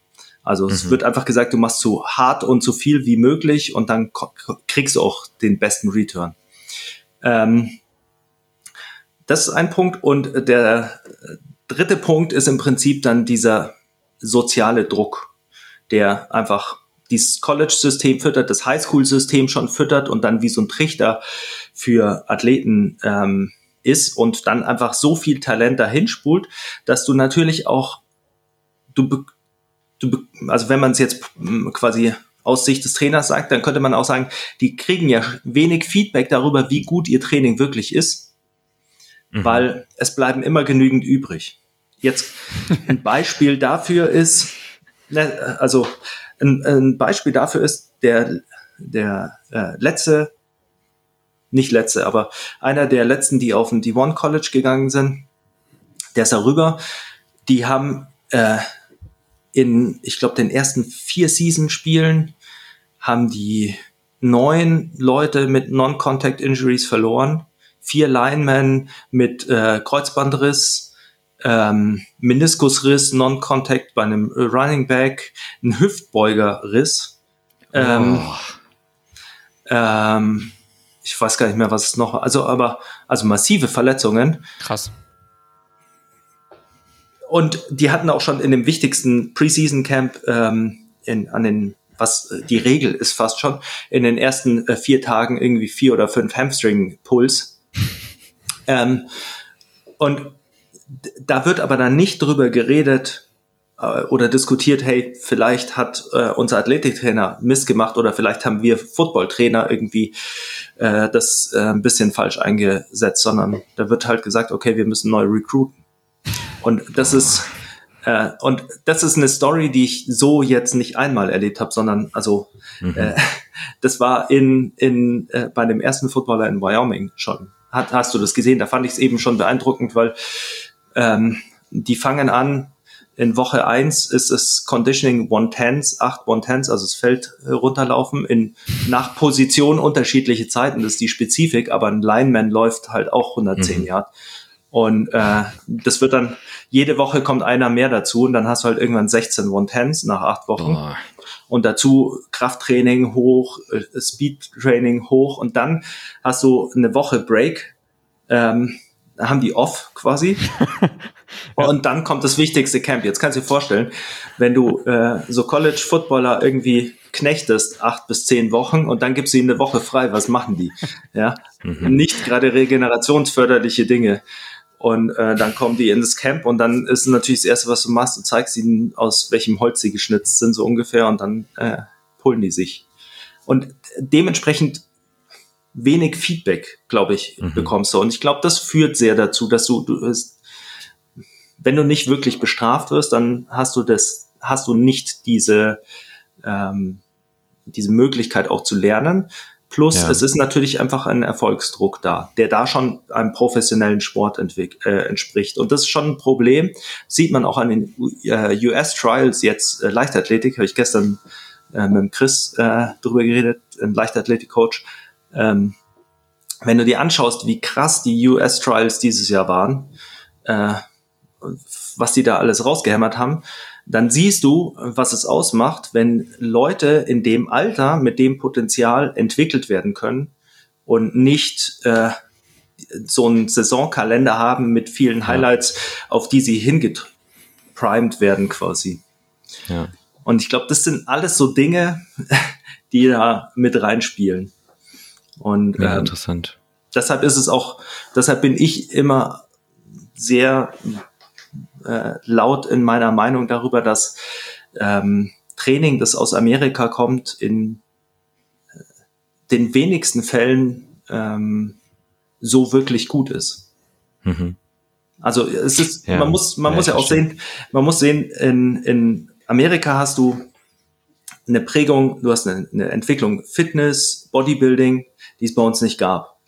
Also mhm. es wird einfach gesagt, du machst so hart und so viel wie möglich und dann kriegst du auch den besten Return. Ähm, das ist ein Punkt. Und der dritte Punkt ist im Prinzip dann dieser soziale Druck, der einfach dieses College-System füttert, das Highschool-System schon füttert und dann wie so ein Trichter für Athleten ähm, ist und dann einfach so viel Talent dahin spult, dass du natürlich auch, du, du also wenn man es jetzt hm, quasi aus Sicht des Trainers sagt, dann könnte man auch sagen, die kriegen ja wenig Feedback darüber, wie gut ihr Training wirklich ist mhm. weil es bleiben immer genügend übrig. Jetzt ein Beispiel dafür ist, also ein, ein Beispiel dafür ist der, der äh, letzte, nicht letzte, aber einer der letzten, die auf ein D1 College gegangen sind, der ist darüber, die haben äh, in, ich glaube, den ersten vier Season-Spielen haben die neun Leute mit Non-Contact Injuries verloren vier Linemen mit äh, Kreuzbandriss, ähm, Meniskusriss, Non-Contact bei einem Running Back, ein Hüftbeugerriss. Ähm, oh. ähm, ich weiß gar nicht mehr, was es noch, also aber also massive Verletzungen. Krass. Und die hatten auch schon in dem wichtigsten Preseason Camp ähm, in, an den was die Regel ist fast schon, in den ersten äh, vier Tagen irgendwie vier oder fünf Hamstring-Puls ähm, und da wird aber dann nicht drüber geredet äh, oder diskutiert, hey, vielleicht hat äh, unser Athletiktrainer missgemacht oder vielleicht haben wir Footballtrainer irgendwie äh, das äh, ein bisschen falsch eingesetzt, sondern da wird halt gesagt, okay, wir müssen neu recruiten. Und das ist äh, und das ist eine Story, die ich so jetzt nicht einmal erlebt habe, sondern also mhm. äh, das war in in bei dem ersten Footballer in Wyoming schon hat, hast du das gesehen? Da fand ich es eben schon beeindruckend, weil ähm, die fangen an, in Woche eins ist es Conditioning One-Tens, acht One-Tens, also das Feld runterlaufen, in, nach Position unterschiedliche Zeiten, das ist die Spezifik, aber ein Lineman läuft halt auch 110 mhm. Yard. Und äh, das wird dann, jede Woche kommt einer mehr dazu und dann hast du halt irgendwann 16 One-Tens nach acht Wochen. Boah und dazu Krafttraining hoch, äh, Speedtraining hoch und dann hast du eine Woche Break. Ähm, haben die off quasi. ja. Und dann kommt das wichtigste Camp. Jetzt kannst du dir vorstellen, wenn du äh, so College-Footballer irgendwie knechtest, acht bis zehn Wochen und dann gibst du ihnen eine Woche frei, was machen die? Ja, mhm. nicht gerade regenerationsförderliche Dinge. Und äh, dann kommen die in das Camp und dann ist natürlich das Erste, was du machst, du zeigst ihnen, aus welchem Holz sie geschnitzt sind, so ungefähr, und dann äh, pullen die sich. Und dementsprechend wenig Feedback, glaube ich, mhm. bekommst du. Und ich glaube, das führt sehr dazu, dass du, du ist, wenn du nicht wirklich bestraft wirst, dann hast du das, hast du nicht diese, ähm, diese Möglichkeit auch zu lernen. Plus, ja. es ist natürlich einfach ein Erfolgsdruck da, der da schon einem professionellen Sport äh, entspricht. Und das ist schon ein Problem. Sieht man auch an den äh, US-Trials jetzt äh, Leichtathletik, habe ich gestern äh, mit Chris äh, drüber geredet, ein Leichtathletik-Coach. Ähm, wenn du dir anschaust, wie krass die US-Trials dieses Jahr waren, äh, was die da alles rausgehämmert haben, dann siehst du, was es ausmacht, wenn Leute in dem Alter mit dem Potenzial entwickelt werden können und nicht äh, so einen Saisonkalender haben mit vielen Highlights, auf die sie hingeprimed werden quasi. Ja. Und ich glaube, das sind alles so Dinge, die da mit reinspielen. Und ja, ähm, interessant. Deshalb ist es auch, deshalb bin ich immer sehr äh, laut in meiner Meinung darüber, dass ähm, Training, das aus Amerika kommt, in äh, den wenigsten Fällen ähm, so wirklich gut ist. Mhm. Also es ist, ja, man muss, man ja, muss ja auch sehen, man muss sehen, in, in Amerika hast du eine Prägung, du hast eine, eine Entwicklung Fitness, Bodybuilding, die es bei uns nicht gab.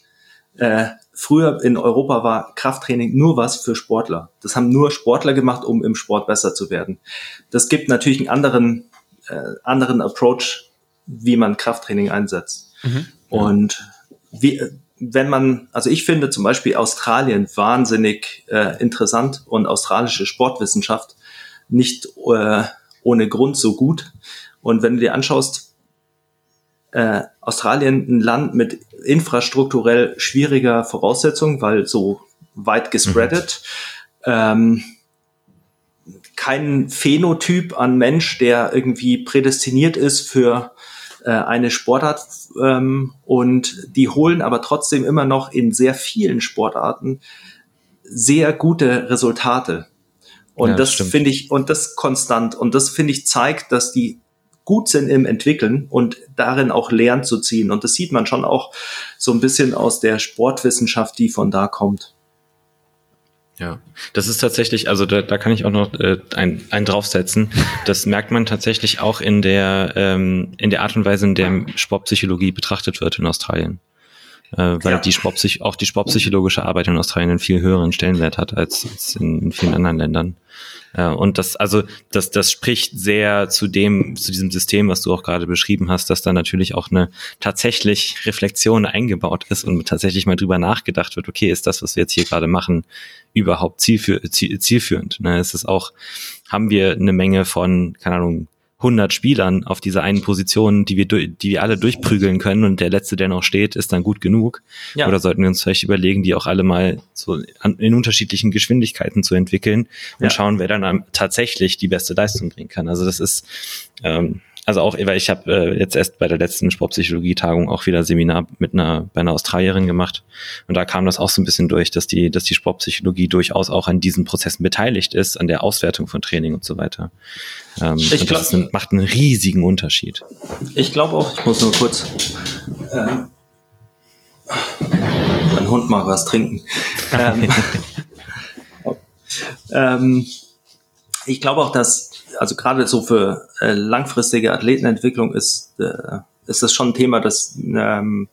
Äh, früher in Europa war Krafttraining nur was für Sportler. Das haben nur Sportler gemacht, um im Sport besser zu werden. Das gibt natürlich einen anderen, äh, anderen Approach, wie man Krafttraining einsetzt. Mhm. Und wie, wenn man, also ich finde zum Beispiel Australien wahnsinnig äh, interessant und australische Sportwissenschaft nicht äh, ohne Grund so gut. Und wenn du dir anschaust, äh, Australien ein Land mit infrastrukturell schwieriger Voraussetzungen, weil so weit gespreadet, mhm. ähm, kein Phänotyp an Mensch, der irgendwie prädestiniert ist für äh, eine Sportart ähm, und die holen aber trotzdem immer noch in sehr vielen Sportarten sehr gute Resultate. Und ja, das finde ich, und das konstant, und das finde ich zeigt, dass die gut sind im Entwickeln und darin auch Lernen zu ziehen. Und das sieht man schon auch so ein bisschen aus der Sportwissenschaft, die von da kommt. Ja, das ist tatsächlich, also da, da kann ich auch noch äh, ein, ein draufsetzen. Das merkt man tatsächlich auch in der ähm, in der Art und Weise, in der Sportpsychologie betrachtet wird in Australien, äh, weil ja. die Sportpsych auch die sportpsychologische Arbeit in Australien einen viel höheren Stellenwert hat als, als in vielen anderen Ländern. Ja, und das, also, das, das spricht sehr zu dem, zu diesem System, was du auch gerade beschrieben hast, dass da natürlich auch eine tatsächlich Reflexion eingebaut ist und tatsächlich mal drüber nachgedacht wird, okay, ist das, was wir jetzt hier gerade machen, überhaupt zielführ ziel zielführend? Ne? Ist es auch, haben wir eine Menge von, keine Ahnung, 100 Spielern auf dieser einen Position, die wir, die wir alle durchprügeln können und der letzte, der noch steht, ist dann gut genug? Ja. Oder sollten wir uns vielleicht überlegen, die auch alle mal so an, in unterschiedlichen Geschwindigkeiten zu entwickeln und ja. schauen, wer dann tatsächlich die beste Leistung bringen kann? Also das ist, ähm, also auch, weil ich habe äh, jetzt erst bei der letzten Sportpsychologie-Tagung auch wieder Seminar mit einer bei einer Australierin gemacht und da kam das auch so ein bisschen durch, dass die, dass die Sportpsychologie durchaus auch an diesen Prozessen beteiligt ist, an der Auswertung von Training und so weiter. Ähm, ich glaub, das ein, macht einen riesigen Unterschied. Ich glaube auch, ich muss nur kurz äh, mein Hund mal was trinken. ähm, ähm, ich glaube auch, dass also gerade so für äh, langfristige Athletenentwicklung ist, äh, ist das schon ein Thema, das ähm,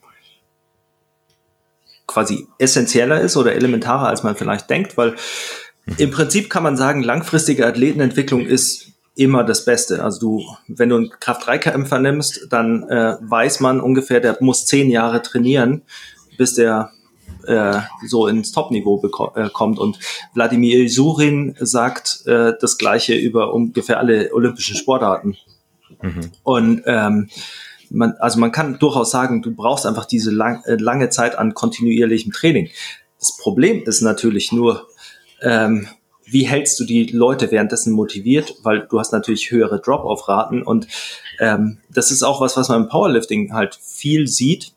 quasi essentieller ist oder elementarer, als man vielleicht denkt, weil mhm. im Prinzip kann man sagen, langfristige Athletenentwicklung ist immer das Beste. Also du, wenn du einen Kraft-3-Kämpfer nimmst, dann äh, weiß man ungefähr, der muss zehn Jahre trainieren, bis der äh, so ins Top-Niveau äh, kommt. Und Wladimir Surin sagt äh, das Gleiche über ungefähr alle olympischen Sportarten. Mhm. Und ähm, man, also man kann durchaus sagen, du brauchst einfach diese lang, äh, lange Zeit an kontinuierlichem Training. Das Problem ist natürlich nur, ähm, wie hältst du die Leute währenddessen motiviert, weil du hast natürlich höhere Drop-off-Raten und ähm, das ist auch was, was man im Powerlifting halt viel sieht,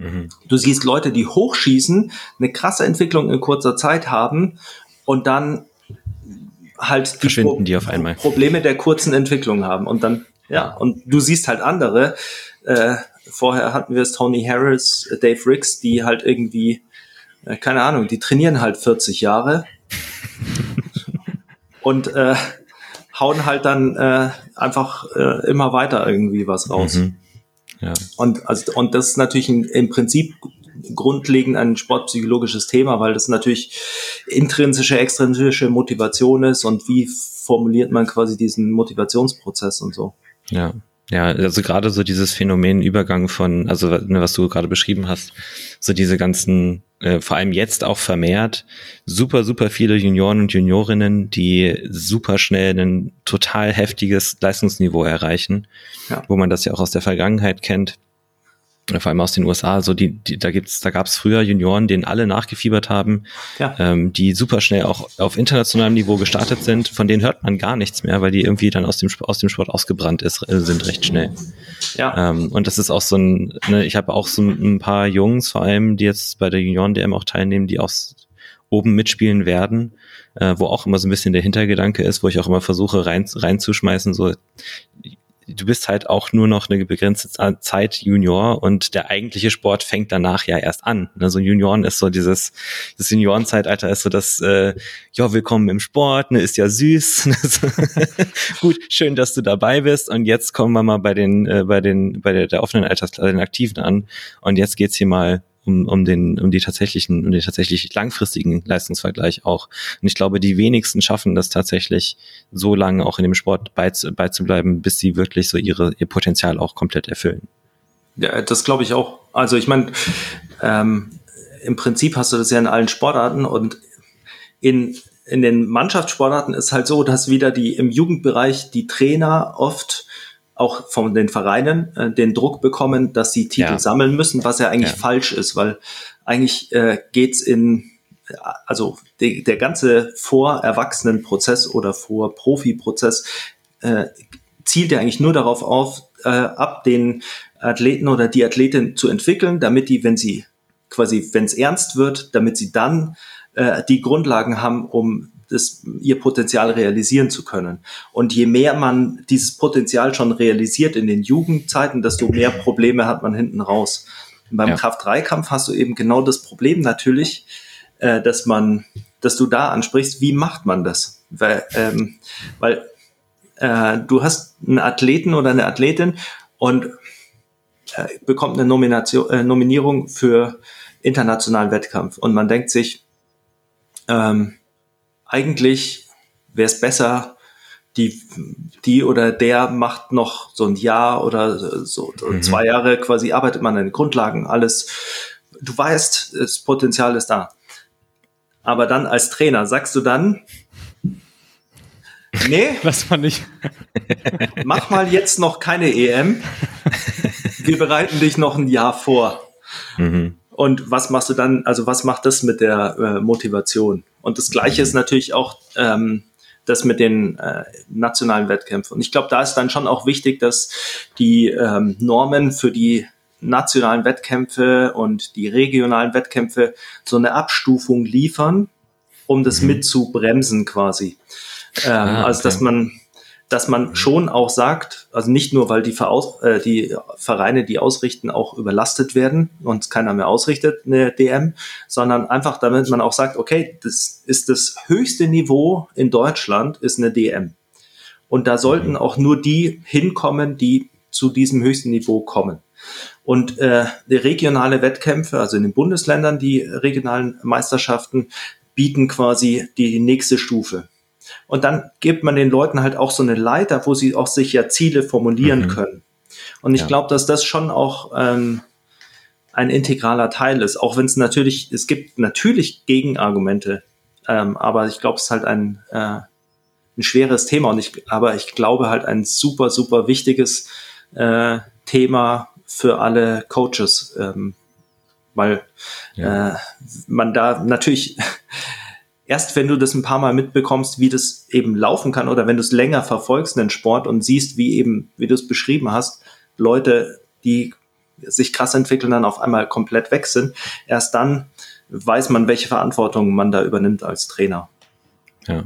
Mhm. Du siehst Leute, die hochschießen, eine krasse Entwicklung in kurzer Zeit haben und dann halt die, Pro die auf einmal. Probleme der kurzen Entwicklung haben und dann ja und du siehst halt andere. Äh, vorher hatten wir es Tony Harris, Dave Ricks, die halt irgendwie äh, keine Ahnung, die trainieren halt 40 Jahre und äh, hauen halt dann äh, einfach äh, immer weiter irgendwie was raus. Mhm. Ja. Und, also, und das ist natürlich ein, im Prinzip grundlegend ein sportpsychologisches Thema, weil das natürlich intrinsische, extrinsische Motivation ist und wie formuliert man quasi diesen Motivationsprozess und so. Ja. Ja, also gerade so dieses Phänomen Übergang von, also ne, was du gerade beschrieben hast, so diese ganzen, äh, vor allem jetzt auch vermehrt, super, super viele Junioren und Juniorinnen, die super schnell ein total heftiges Leistungsniveau erreichen, ja. wo man das ja auch aus der Vergangenheit kennt vor allem aus den USA, so die, die da gibt's, da gab's früher Junioren, denen alle nachgefiebert haben, ja. ähm, die super schnell auch auf internationalem Niveau gestartet sind, von denen hört man gar nichts mehr, weil die irgendwie dann aus dem aus dem Sport ausgebrannt ist, äh, sind recht schnell. Ja. Ähm, und das ist auch so ein, ne, ich habe auch so ein paar Jungs, vor allem, die jetzt bei der Junioren-DM auch teilnehmen, die aus oben mitspielen werden, äh, wo auch immer so ein bisschen der Hintergedanke ist, wo ich auch immer versuche rein, reinzuschmeißen, so du bist halt auch nur noch eine begrenzte Zeit Junior und der eigentliche Sport fängt danach ja erst an. Also Junioren ist so dieses, das Juniorenzeitalter ist so das, äh, ja, willkommen im Sport, ne, ist ja süß. Gut, schön, dass du dabei bist und jetzt kommen wir mal bei den, äh, bei den, bei der, der offenen Altersklasse, den Aktiven an und jetzt geht's hier mal um, um den, um die tatsächlichen, um den tatsächlich langfristigen Leistungsvergleich auch. Und ich glaube, die wenigsten schaffen das tatsächlich so lange auch in dem Sport beiz, beizubleiben, bis sie wirklich so ihre, ihr Potenzial auch komplett erfüllen. Ja, das glaube ich auch. Also ich meine, ähm, im Prinzip hast du das ja in allen Sportarten und in, in den Mannschaftssportarten ist halt so, dass wieder die im Jugendbereich die Trainer oft auch von den Vereinen äh, den Druck bekommen, dass sie Titel ja. sammeln müssen, was ja eigentlich ja. falsch ist, weil eigentlich äh, geht's in also de, der ganze Vorerwachsenenprozess oder Vor-Profi-Prozess äh, zielt ja eigentlich nur darauf auf, äh, ab den Athleten oder die Athletin zu entwickeln, damit die, wenn sie quasi, wenn es ernst wird, damit sie dann äh, die Grundlagen haben, um das, ihr Potenzial realisieren zu können. Und je mehr man dieses Potenzial schon realisiert in den Jugendzeiten, desto mehr Probleme hat man hinten raus. Und beim ja. Kraft-3-Kampf hast du eben genau das Problem natürlich, äh, dass man, dass du da ansprichst, wie macht man das? Weil, ähm, weil äh, du hast einen Athleten oder eine Athletin und äh, bekommt eine Nomination, äh, Nominierung für internationalen Wettkampf und man denkt sich, ähm, eigentlich wäre es besser, die, die oder der macht noch so ein Jahr oder so mhm. zwei Jahre quasi arbeitet man an den Grundlagen, alles. Du weißt, das Potenzial ist da. Aber dann als Trainer sagst du dann, nee, lass mal nicht. mach mal jetzt noch keine EM. Wir bereiten dich noch ein Jahr vor. Mhm. Und was machst du dann, also was macht das mit der äh, Motivation? Und das Gleiche ist natürlich auch ähm, das mit den äh, nationalen Wettkämpfen. Und ich glaube, da ist dann schon auch wichtig, dass die ähm, Normen für die nationalen Wettkämpfe und die regionalen Wettkämpfe so eine Abstufung liefern, um das mhm. mit zu bremsen quasi. Ähm, ah, okay. Also dass man dass man schon auch sagt, also nicht nur, weil die, Veraus äh, die Vereine, die ausrichten, auch überlastet werden und keiner mehr ausrichtet, eine DM, sondern einfach damit man auch sagt, okay, das ist das höchste Niveau in Deutschland, ist eine DM. Und da sollten auch nur die hinkommen, die zu diesem höchsten Niveau kommen. Und äh, die regionale Wettkämpfe, also in den Bundesländern, die regionalen Meisterschaften, bieten quasi die nächste Stufe. Und dann gibt man den Leuten halt auch so eine Leiter, wo sie auch sich ja Ziele formulieren mhm. können. Und ich ja. glaube, dass das schon auch ähm, ein integraler Teil ist, auch wenn es natürlich, es gibt natürlich Gegenargumente, ähm, aber ich glaube, es ist halt ein, äh, ein schweres Thema und ich, aber ich glaube halt ein super, super wichtiges äh, Thema für alle Coaches, ähm, weil ja. äh, man da natürlich erst wenn du das ein paar Mal mitbekommst, wie das eben laufen kann oder wenn du es länger verfolgst, den Sport und siehst, wie eben, wie du es beschrieben hast, Leute, die sich krass entwickeln, dann auf einmal komplett weg sind, erst dann weiß man, welche Verantwortung man da übernimmt als Trainer. Ja.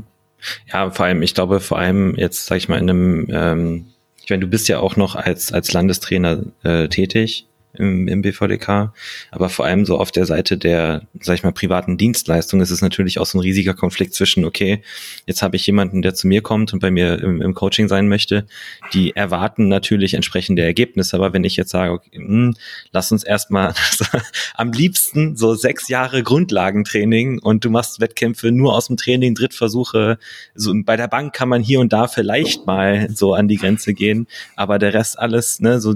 Ja, vor allem, ich glaube, vor allem jetzt, sag ich mal, in einem, ähm, ich meine, du bist ja auch noch als, als Landestrainer äh, tätig im, im BVDK. Aber vor allem so auf der Seite der, sag ich mal, privaten Dienstleistung ist es natürlich auch so ein riesiger Konflikt zwischen, okay, jetzt habe ich jemanden, der zu mir kommt und bei mir im, im Coaching sein möchte. Die erwarten natürlich entsprechende Ergebnisse. Aber wenn ich jetzt sage, okay, mh, hm, lass uns erstmal am liebsten so sechs Jahre Grundlagentraining und du machst Wettkämpfe nur aus dem Training, Drittversuche. So bei der Bank kann man hier und da vielleicht mal so an die Grenze gehen, aber der Rest alles, ne, so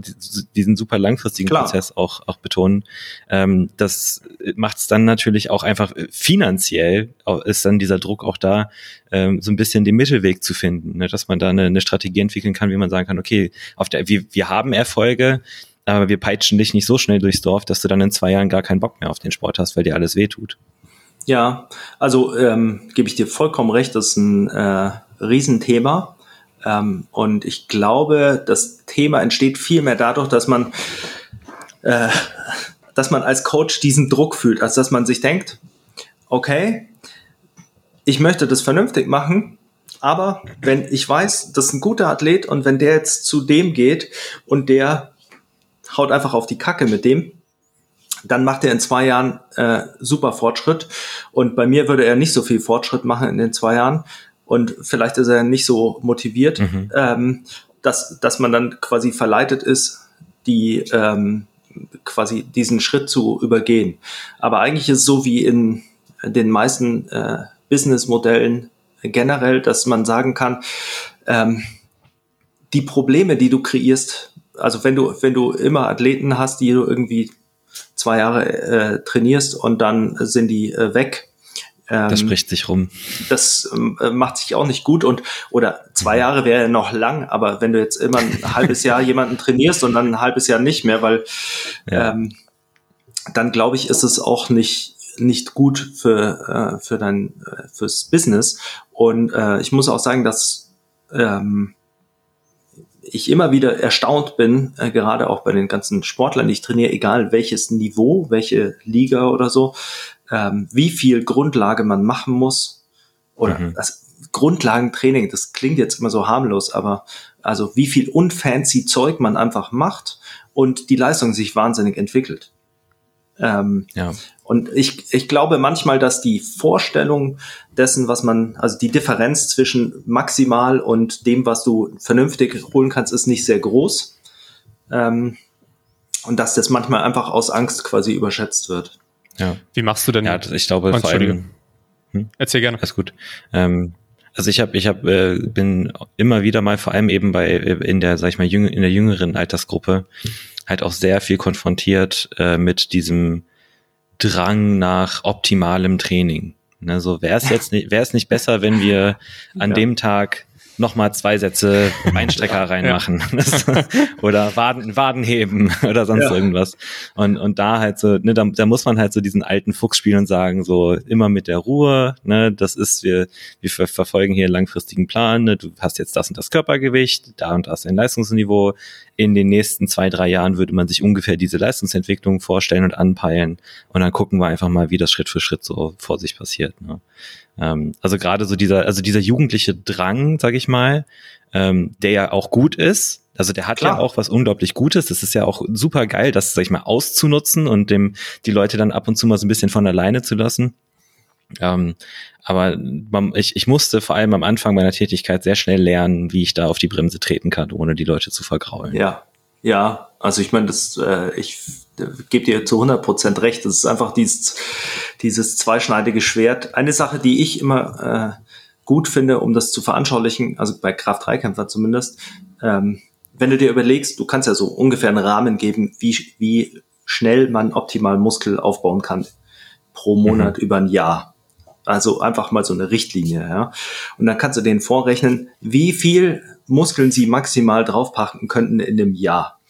diesen super langfristigen Klar. Prozess auch, auch betonen. Ähm, das macht es dann natürlich auch einfach äh, finanziell, ist dann dieser Druck auch da, ähm, so ein bisschen den Mittelweg zu finden, ne? dass man da eine, eine Strategie entwickeln kann, wie man sagen kann, okay, auf der, wir, wir haben Erfolge, aber wir peitschen dich nicht so schnell durchs Dorf, dass du dann in zwei Jahren gar keinen Bock mehr auf den Sport hast, weil dir alles wehtut. Ja, also ähm, gebe ich dir vollkommen recht, das ist ein äh, Riesenthema. Ähm, und ich glaube, das Thema entsteht viel mehr dadurch, dass man äh, dass man als Coach diesen Druck fühlt, als dass man sich denkt, okay, ich möchte das vernünftig machen, aber wenn ich weiß, das ist ein guter Athlet und wenn der jetzt zu dem geht und der haut einfach auf die Kacke mit dem, dann macht er in zwei Jahren äh, super Fortschritt. Und bei mir würde er nicht so viel Fortschritt machen in den zwei Jahren. Und vielleicht ist er nicht so motiviert, mhm. ähm, dass, dass man dann quasi verleitet ist, die ähm, quasi diesen Schritt zu übergehen. Aber eigentlich ist es so wie in den meisten äh, Businessmodellen generell, dass man sagen kann, ähm, die Probleme, die du kreierst, also wenn du, wenn du immer Athleten hast, die du irgendwie zwei Jahre äh, trainierst und dann sind die äh, weg. Ähm, das spricht sich rum. Das äh, macht sich auch nicht gut und oder zwei mhm. Jahre wäre noch lang, aber wenn du jetzt immer ein halbes Jahr jemanden trainierst und dann ein halbes Jahr nicht mehr, weil ja. ähm, dann glaube ich, ist es auch nicht nicht gut für äh, für dein äh, fürs Business und äh, ich muss auch sagen, dass ähm, ich immer wieder erstaunt bin, äh, gerade auch bei den ganzen Sportlern, die ich trainiere, egal welches Niveau, welche Liga oder so, ähm, wie viel Grundlage man machen muss. Oder mhm. das Grundlagentraining, das klingt jetzt immer so harmlos, aber also wie viel unfancy Zeug man einfach macht und die Leistung sich wahnsinnig entwickelt. Ähm, ja. Und ich, ich glaube manchmal, dass die Vorstellung dessen, was man, also die Differenz zwischen maximal und dem, was du vernünftig holen kannst, ist nicht sehr groß. Ähm, und dass das manchmal einfach aus Angst quasi überschätzt wird. Ja. Wie machst du denn? Ja, ich glaube oh, vor allem. Hm? Erzähl gerne. Alles gut. Ähm, also ich habe, ich habe, äh, bin immer wieder mal, vor allem eben bei in der, sag ich mal, jüng, in der jüngeren Altersgruppe, halt auch sehr viel konfrontiert äh, mit diesem Drang nach optimalem Training. Ne, so wäre es jetzt nicht, wäre es nicht besser, wenn wir an ja. dem Tag nochmal zwei Sätze Einstrecker reinmachen oder Waden, Waden heben oder sonst irgendwas. Und, und da halt so, ne, da, da muss man halt so diesen alten Fuchs spielen und sagen, so immer mit der Ruhe, ne, das ist, wir, wir verfolgen hier einen langfristigen Plan, ne, du hast jetzt das und das Körpergewicht, da und das ein Leistungsniveau. In den nächsten zwei, drei Jahren würde man sich ungefähr diese Leistungsentwicklung vorstellen und anpeilen und dann gucken wir einfach mal, wie das Schritt für Schritt so vor sich passiert. Ne. Ähm, also gerade so dieser, also dieser jugendliche Drang, sag ich mal, ähm, der ja auch gut ist. Also der hat Klar. ja auch was unglaublich Gutes. Das ist ja auch super geil, das, sag ich mal, auszunutzen und dem die Leute dann ab und zu mal so ein bisschen von alleine zu lassen. Ähm, aber man, ich, ich musste vor allem am Anfang meiner Tätigkeit sehr schnell lernen, wie ich da auf die Bremse treten kann, ohne die Leute zu vergraulen. Ja, ja. Also ich meine, das, äh, ich gebe dir zu 100 Prozent recht. Das ist einfach dieses, dieses zweischneidige Schwert. Eine Sache, die ich immer äh, gut finde, um das zu veranschaulichen, also bei Kraft-3-Kämpfer zumindest, ähm, wenn du dir überlegst, du kannst ja so ungefähr einen Rahmen geben, wie, wie schnell man optimal Muskel aufbauen kann pro Monat mhm. über ein Jahr. Also einfach mal so eine Richtlinie, ja. Und dann kannst du denen vorrechnen, wie viel Muskeln sie maximal draufpacken könnten in dem Jahr.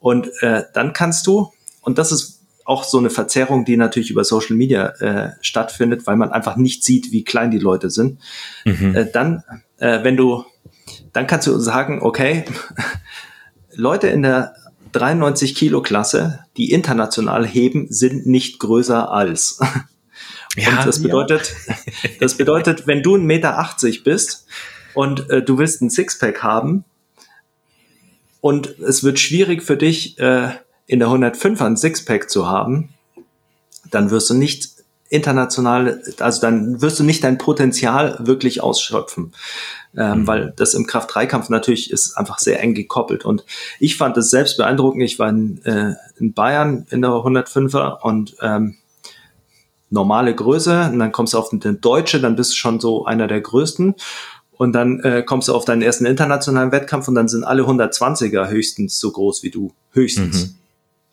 Und äh, dann kannst du und das ist auch so eine Verzerrung, die natürlich über Social Media äh, stattfindet, weil man einfach nicht sieht, wie klein die Leute sind. Mhm. Äh, dann, äh, wenn du, dann kannst du sagen, okay, Leute in der 93 Kilo Klasse, die international heben, sind nicht größer als. Ja, und das bedeutet, ja. das bedeutet, wenn du 1,80 Meter bist und äh, du willst ein Sixpack haben und es wird schwierig für dich, äh, in der 105er ein Sixpack zu haben, dann wirst du nicht international, also dann wirst du nicht dein Potenzial wirklich ausschöpfen, ähm, mhm. weil das im Kraft-3-Kampf natürlich ist einfach sehr eng gekoppelt. Und ich fand es selbst beeindruckend. Ich war in, äh, in Bayern in der 105er und ähm, normale Größe und dann kommst du auf den Deutsche, dann bist du schon so einer der größten und dann äh, kommst du auf deinen ersten internationalen Wettkampf und dann sind alle 120er höchstens so groß wie du, höchstens. Mhm.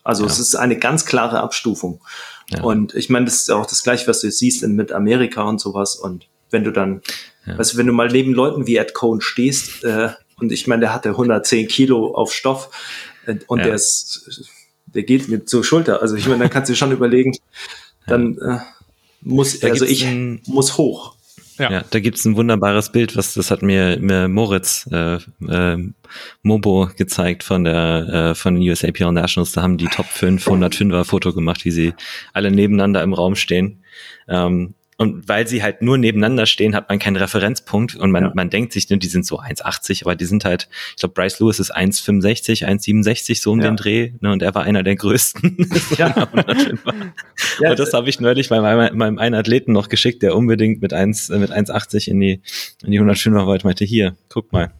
Also ja. es ist eine ganz klare Abstufung. Ja. Und ich meine, das ist auch das gleiche, was du siehst in, mit Amerika und sowas. Und wenn du dann, ja. weißt du, wenn du mal neben Leuten wie Ed Cohn stehst, äh, und ich meine, der hatte 110 Kilo auf Stoff äh, und der ist, der geht mir zur Schulter. Also ich meine, da kannst du schon überlegen, dann äh, muss, da also ich muss hoch. Ja. ja, da gibt's ein wunderbares Bild, was das hat mir, mir Moritz äh, äh, Mobo gezeigt von der äh, von den USAPL Nationals. Da haben die Top 5 105er Foto gemacht, wie sie alle nebeneinander im Raum stehen. Ähm, und weil sie halt nur nebeneinander stehen, hat man keinen Referenzpunkt und man, ja. man denkt sich, ne, die sind so 1,80, aber die sind halt, ich glaube, Bryce Lewis ist 1,65, 1,67 so um ja. den Dreh, ne, und er war einer der größten. Ja. ja und das habe ich neulich bei meinem, meinem einen Athleten noch geschickt, der unbedingt mit 1, mit 1,80 in die, in die 100 war, wollte, meinte, hier, guck mal.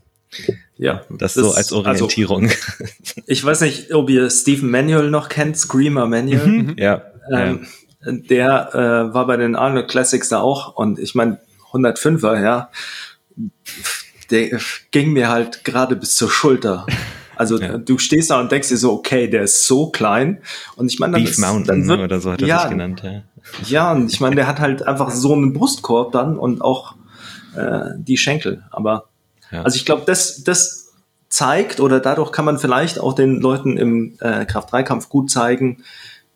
Ja. Das, das so als also Orientierung. Also, ich weiß nicht, ob ihr Stephen Manuel noch kennt, Screamer Manuel. Mhm. ja. Ähm, der äh, war bei den Arnold Classics da auch und ich meine 105er, ja, der ging mir halt gerade bis zur Schulter. Also ja. du stehst da und denkst dir so, okay, der ist so klein und ich meine, dann Beef ist, Mountain dann wird, oder so hat er ja, sich genannt. Ja. ja, und ich meine, der hat halt einfach so einen Brustkorb dann und auch äh, die Schenkel. Aber ja. also ich glaube, das, das zeigt oder dadurch kann man vielleicht auch den Leuten im äh, Kraft-3-Kampf gut zeigen,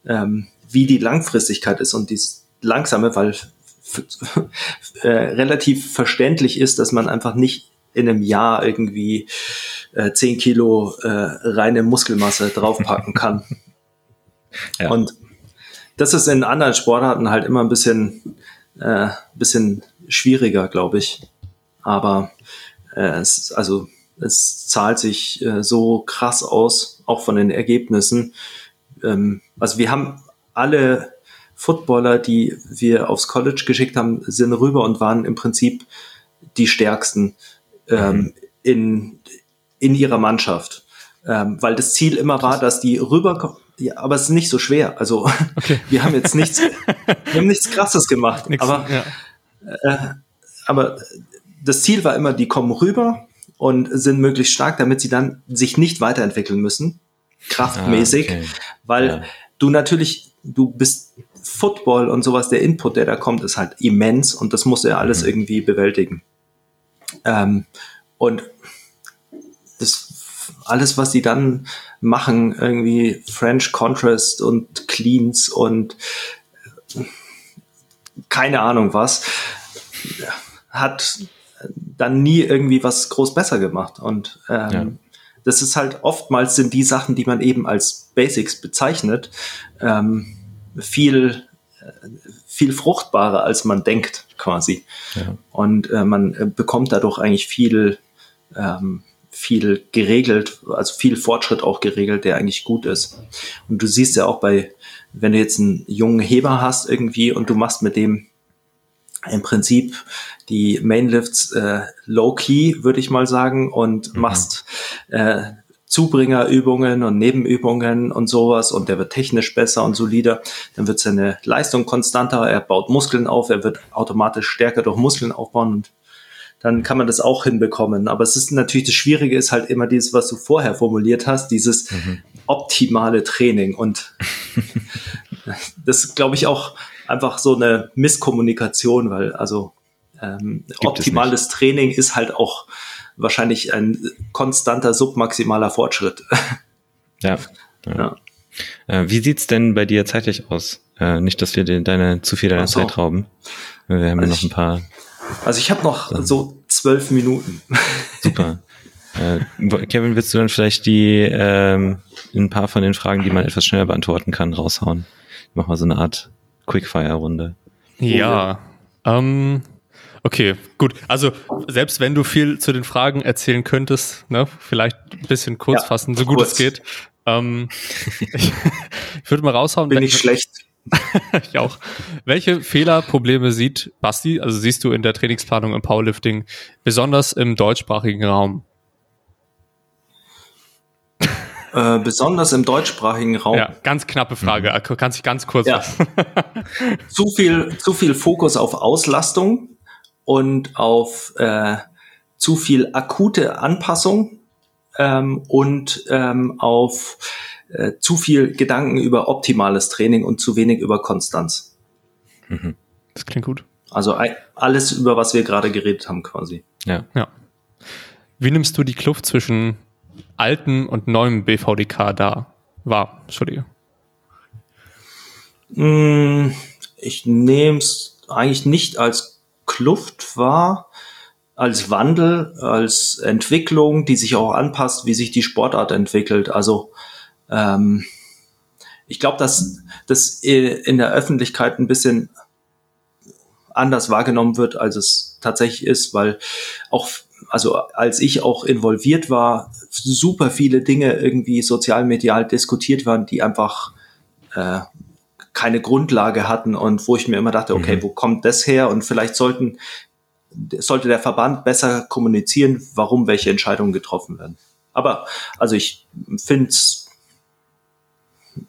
ähm, wie die Langfristigkeit ist und dies langsame, weil äh, relativ verständlich ist, dass man einfach nicht in einem Jahr irgendwie äh, 10 Kilo äh, reine Muskelmasse draufpacken kann. ja. Und das ist in anderen Sportarten halt immer ein bisschen, äh, bisschen schwieriger, glaube ich. Aber äh, es, also es zahlt sich äh, so krass aus, auch von den Ergebnissen. Ähm, also wir haben alle Footballer, die wir aufs College geschickt haben, sind rüber und waren im Prinzip die stärksten ähm, mhm. in, in ihrer Mannschaft. Ähm, weil das Ziel immer war, dass die rüberkommen. Ja, aber es ist nicht so schwer. Also okay. wir haben jetzt nichts, wir haben nichts Krasses gemacht. Nix, aber, ja. äh, aber das Ziel war immer, die kommen rüber und sind möglichst stark, damit sie dann sich nicht weiterentwickeln müssen, kraftmäßig, ah, okay. weil ja. du natürlich du bist Football und sowas, der Input, der da kommt, ist halt immens und das muss er alles mhm. irgendwie bewältigen. Ähm, und das alles, was die dann machen, irgendwie French Contrast und Cleans und keine Ahnung was, hat dann nie irgendwie was groß besser gemacht. Und ähm, ja. Das ist halt oftmals sind die Sachen, die man eben als Basics bezeichnet, ähm, viel, viel fruchtbarer, als man denkt, quasi. Ja. Und äh, man äh, bekommt dadurch eigentlich viel, ähm, viel geregelt, also viel Fortschritt auch geregelt, der eigentlich gut ist. Und du siehst ja auch bei, wenn du jetzt einen jungen Heber hast irgendwie und du machst mit dem im Prinzip die Mainlifts äh, low-key, würde ich mal sagen, und mhm. machst äh, Zubringerübungen und Nebenübungen und sowas und der wird technisch besser und solider, dann wird seine Leistung konstanter, er baut Muskeln auf, er wird automatisch stärker durch Muskeln aufbauen und dann kann man das auch hinbekommen. Aber es ist natürlich das Schwierige ist halt immer dieses, was du vorher formuliert hast, dieses mhm. optimale Training und das glaube ich, auch einfach so eine Misskommunikation, weil also ähm, optimales Training ist halt auch wahrscheinlich ein konstanter submaximaler Fortschritt. Ja. ja. ja. Äh, wie sieht's denn bei dir zeitlich aus? Äh, nicht, dass wir dir deine zu viel deiner so. Zeit rauben. Wir haben also ja noch ein paar. Also ich habe noch so. so zwölf Minuten. Super. Äh, Kevin, willst du dann vielleicht die ähm, ein paar von den Fragen, die man etwas schneller beantworten kann, raushauen? Ich mach mal so eine Art Quickfire-Runde. Ja. Ähm, Okay, gut. Also selbst wenn du viel zu den Fragen erzählen könntest, ne, vielleicht ein bisschen kurz ja, fassen, so gut kurz. es geht. Ähm, ich, ich würde mal raushauen. Bin ich schlecht. ich auch. Welche Fehlerprobleme sieht Basti, also siehst du in der Trainingsplanung im Powerlifting, besonders im deutschsprachigen Raum? Äh, besonders im deutschsprachigen Raum. Ja, ganz knappe Frage. Mhm. Kannst dich ganz kurz. Ja. zu viel, zu viel Fokus auf Auslastung und auf äh, zu viel akute Anpassung ähm, und ähm, auf äh, zu viel Gedanken über optimales Training und zu wenig über Konstanz. Mhm. Das klingt gut. Also alles, über was wir gerade geredet haben, quasi. Ja. ja. Wie nimmst du die Kluft zwischen alten und neuem BVDK da wahr? Entschuldige. Mm, ich nehme es eigentlich nicht als Kluft war, als Wandel, als Entwicklung, die sich auch anpasst, wie sich die Sportart entwickelt. Also ähm, ich glaube, dass das in der Öffentlichkeit ein bisschen anders wahrgenommen wird, als es tatsächlich ist, weil auch also als ich auch involviert war, super viele Dinge irgendwie sozialmedial diskutiert waren, die einfach äh, keine Grundlage hatten und wo ich mir immer dachte, okay, mhm. wo kommt das her? Und vielleicht sollten sollte der Verband besser kommunizieren, warum welche Entscheidungen getroffen werden. Aber also ich finde es,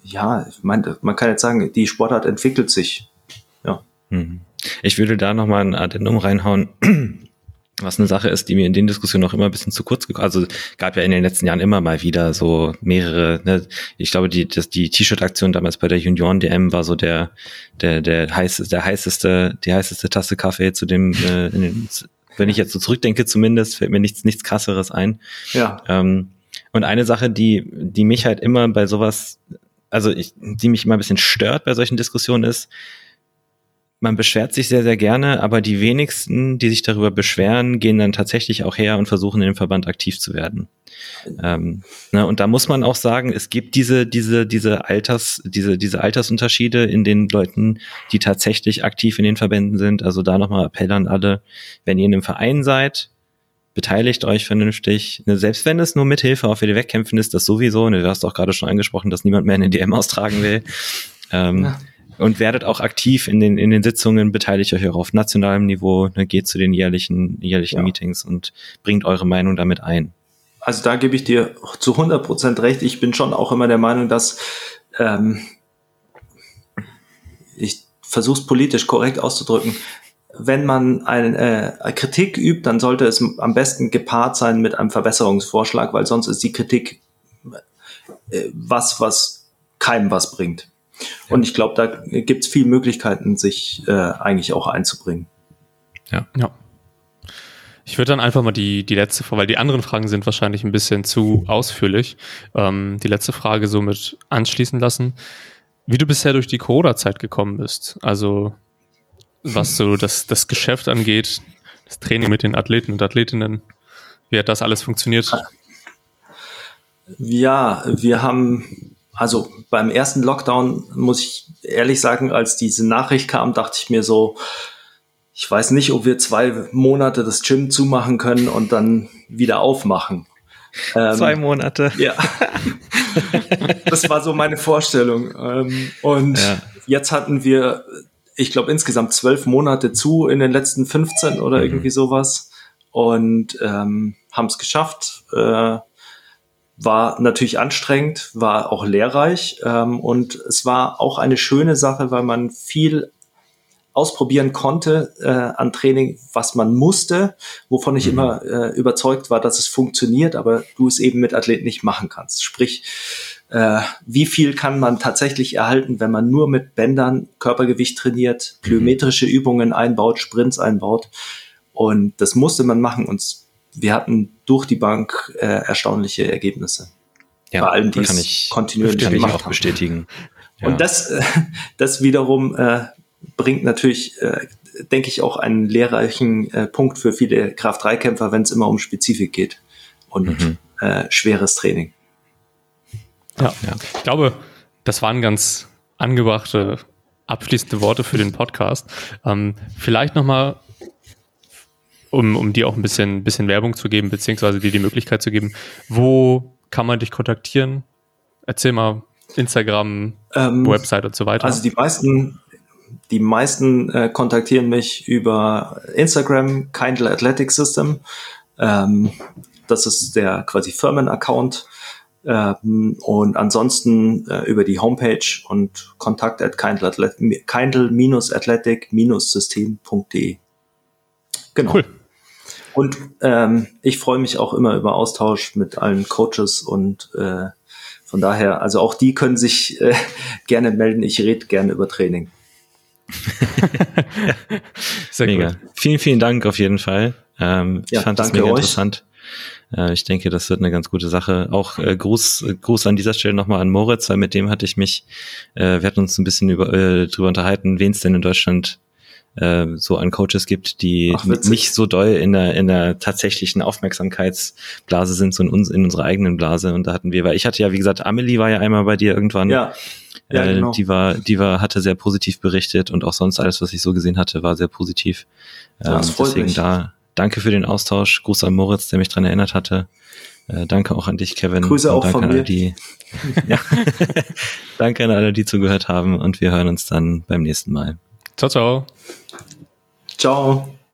ja, ich mein, man kann jetzt sagen, die Sportart entwickelt sich. Ja. Mhm. Ich würde da nochmal ein Addendum reinhauen was eine Sache ist, die mir in den Diskussionen auch immer ein bisschen zu kurz gekommen Also gab ja in den letzten Jahren immer mal wieder so mehrere, ne, ich glaube, die, das, die T-Shirt-Aktion damals bei der Junioren-DM war so der, der, der heißeste, der heißeste, die heißeste Tasse Kaffee zu dem, äh, den, wenn ich jetzt so zurückdenke zumindest, fällt mir nichts, nichts krasseres ein. Ja. Ähm, und eine Sache, die, die mich halt immer bei sowas, also ich, die mich immer ein bisschen stört bei solchen Diskussionen ist, man beschwert sich sehr, sehr gerne, aber die wenigsten, die sich darüber beschweren, gehen dann tatsächlich auch her und versuchen in dem Verband aktiv zu werden. Ähm, ne, und da muss man auch sagen, es gibt diese, diese, diese Alters, diese, diese Altersunterschiede in den Leuten, die tatsächlich aktiv in den Verbänden sind. Also da nochmal Appell an alle, wenn ihr in einem Verein seid, beteiligt euch vernünftig. Ne, selbst wenn es nur Mithilfe auf die Wettkämpfen ist, das sowieso. Ne, du hast auch gerade schon angesprochen, dass niemand mehr eine DM austragen will. Ähm, ja und werdet auch aktiv in den, in den Sitzungen, beteiligt euch auch auf nationalem Niveau, ne, geht zu den jährlichen, jährlichen ja. Meetings und bringt eure Meinung damit ein. Also da gebe ich dir zu 100 Prozent recht. Ich bin schon auch immer der Meinung, dass ähm, ich versuche es politisch korrekt auszudrücken. Wenn man eine äh, Kritik übt, dann sollte es am besten gepaart sein mit einem Verbesserungsvorschlag, weil sonst ist die Kritik äh, was, was keinem was bringt. Und ich glaube, da gibt es viele Möglichkeiten, sich äh, eigentlich auch einzubringen. Ja. ja. Ich würde dann einfach mal die, die letzte Frage, weil die anderen Fragen sind wahrscheinlich ein bisschen zu ausführlich, ähm, die letzte Frage somit anschließen lassen. Wie du bisher durch die Corona-Zeit gekommen bist, also was so das, das Geschäft angeht, das Training mit den Athleten und Athletinnen, wie hat das alles funktioniert? Ja, wir haben also beim ersten Lockdown muss ich ehrlich sagen, als diese Nachricht kam, dachte ich mir so, ich weiß nicht, ob wir zwei Monate das Gym zumachen können und dann wieder aufmachen. Ähm, zwei Monate. Ja. das war so meine Vorstellung. Ähm, und ja. jetzt hatten wir, ich glaube, insgesamt zwölf Monate zu in den letzten 15 oder mhm. irgendwie sowas und ähm, haben es geschafft. Äh, war natürlich anstrengend, war auch lehrreich ähm, und es war auch eine schöne Sache, weil man viel ausprobieren konnte äh, an Training, was man musste, wovon ich mhm. immer äh, überzeugt war, dass es funktioniert, aber du es eben mit Athleten nicht machen kannst. Sprich, äh, wie viel kann man tatsächlich erhalten, wenn man nur mit Bändern Körpergewicht trainiert, mhm. plyometrische Übungen einbaut, Sprints einbaut. Und das musste man machen und wir hatten durch die Bank äh, erstaunliche Ergebnisse. Ja, Bei allem, die kann ich kontinuierlich kann ich auch haben. bestätigen. Ja. Und das, äh, das wiederum äh, bringt natürlich, äh, denke ich, auch einen lehrreichen äh, Punkt für viele Kraft-3-Kämpfer, wenn es immer um Spezifik geht und mhm. äh, schweres Training. Ja. ja, ich glaube, das waren ganz angebrachte abschließende Worte für den Podcast. Ähm, vielleicht nochmal um, um dir auch ein bisschen, bisschen Werbung zu geben, beziehungsweise dir die Möglichkeit zu geben. Wo kann man dich kontaktieren? Erzähl mal Instagram, ähm, Website und so weiter. Also die meisten, die meisten äh, kontaktieren mich über Instagram, Kindle Athletic System. Ähm, das ist der quasi Firmenaccount. Ähm, und ansonsten äh, über die Homepage und kontakt at kindle-athletic-system.de. Genau. Cool. Und ähm, ich freue mich auch immer über Austausch mit allen Coaches und äh, von daher, also auch die können sich äh, gerne melden. Ich rede gerne über Training. Sehr Mega. Gut. Vielen, vielen Dank auf jeden Fall. Ähm, ja, ich fand das mega euch. interessant. Äh, ich denke, das wird eine ganz gute Sache. Auch äh, Gruß, Gruß an dieser Stelle nochmal an Moritz, weil mit dem hatte ich mich, äh, wir hatten uns ein bisschen über, äh, drüber unterhalten, wen es denn in Deutschland äh, so an Coaches gibt, die Ach, nicht so doll in der, in der tatsächlichen Aufmerksamkeitsblase sind, so in, uns, in unserer eigenen Blase. Und da hatten wir, weil ich hatte ja, wie gesagt, Amelie war ja einmal bei dir irgendwann. Ja. Ja, äh, genau. Die war, die war, hatte sehr positiv berichtet und auch sonst alles, was ich so gesehen hatte, war sehr positiv. Ähm, deswegen mich. da, danke für den Austausch. Gruß an Moritz, der mich dran erinnert hatte. Äh, danke auch an dich, Kevin. Grüße und auch danke von mir. An die, ja. danke an alle, die zugehört haben und wir hören uns dann beim nächsten Mal. Ciao, ciao. Ciao.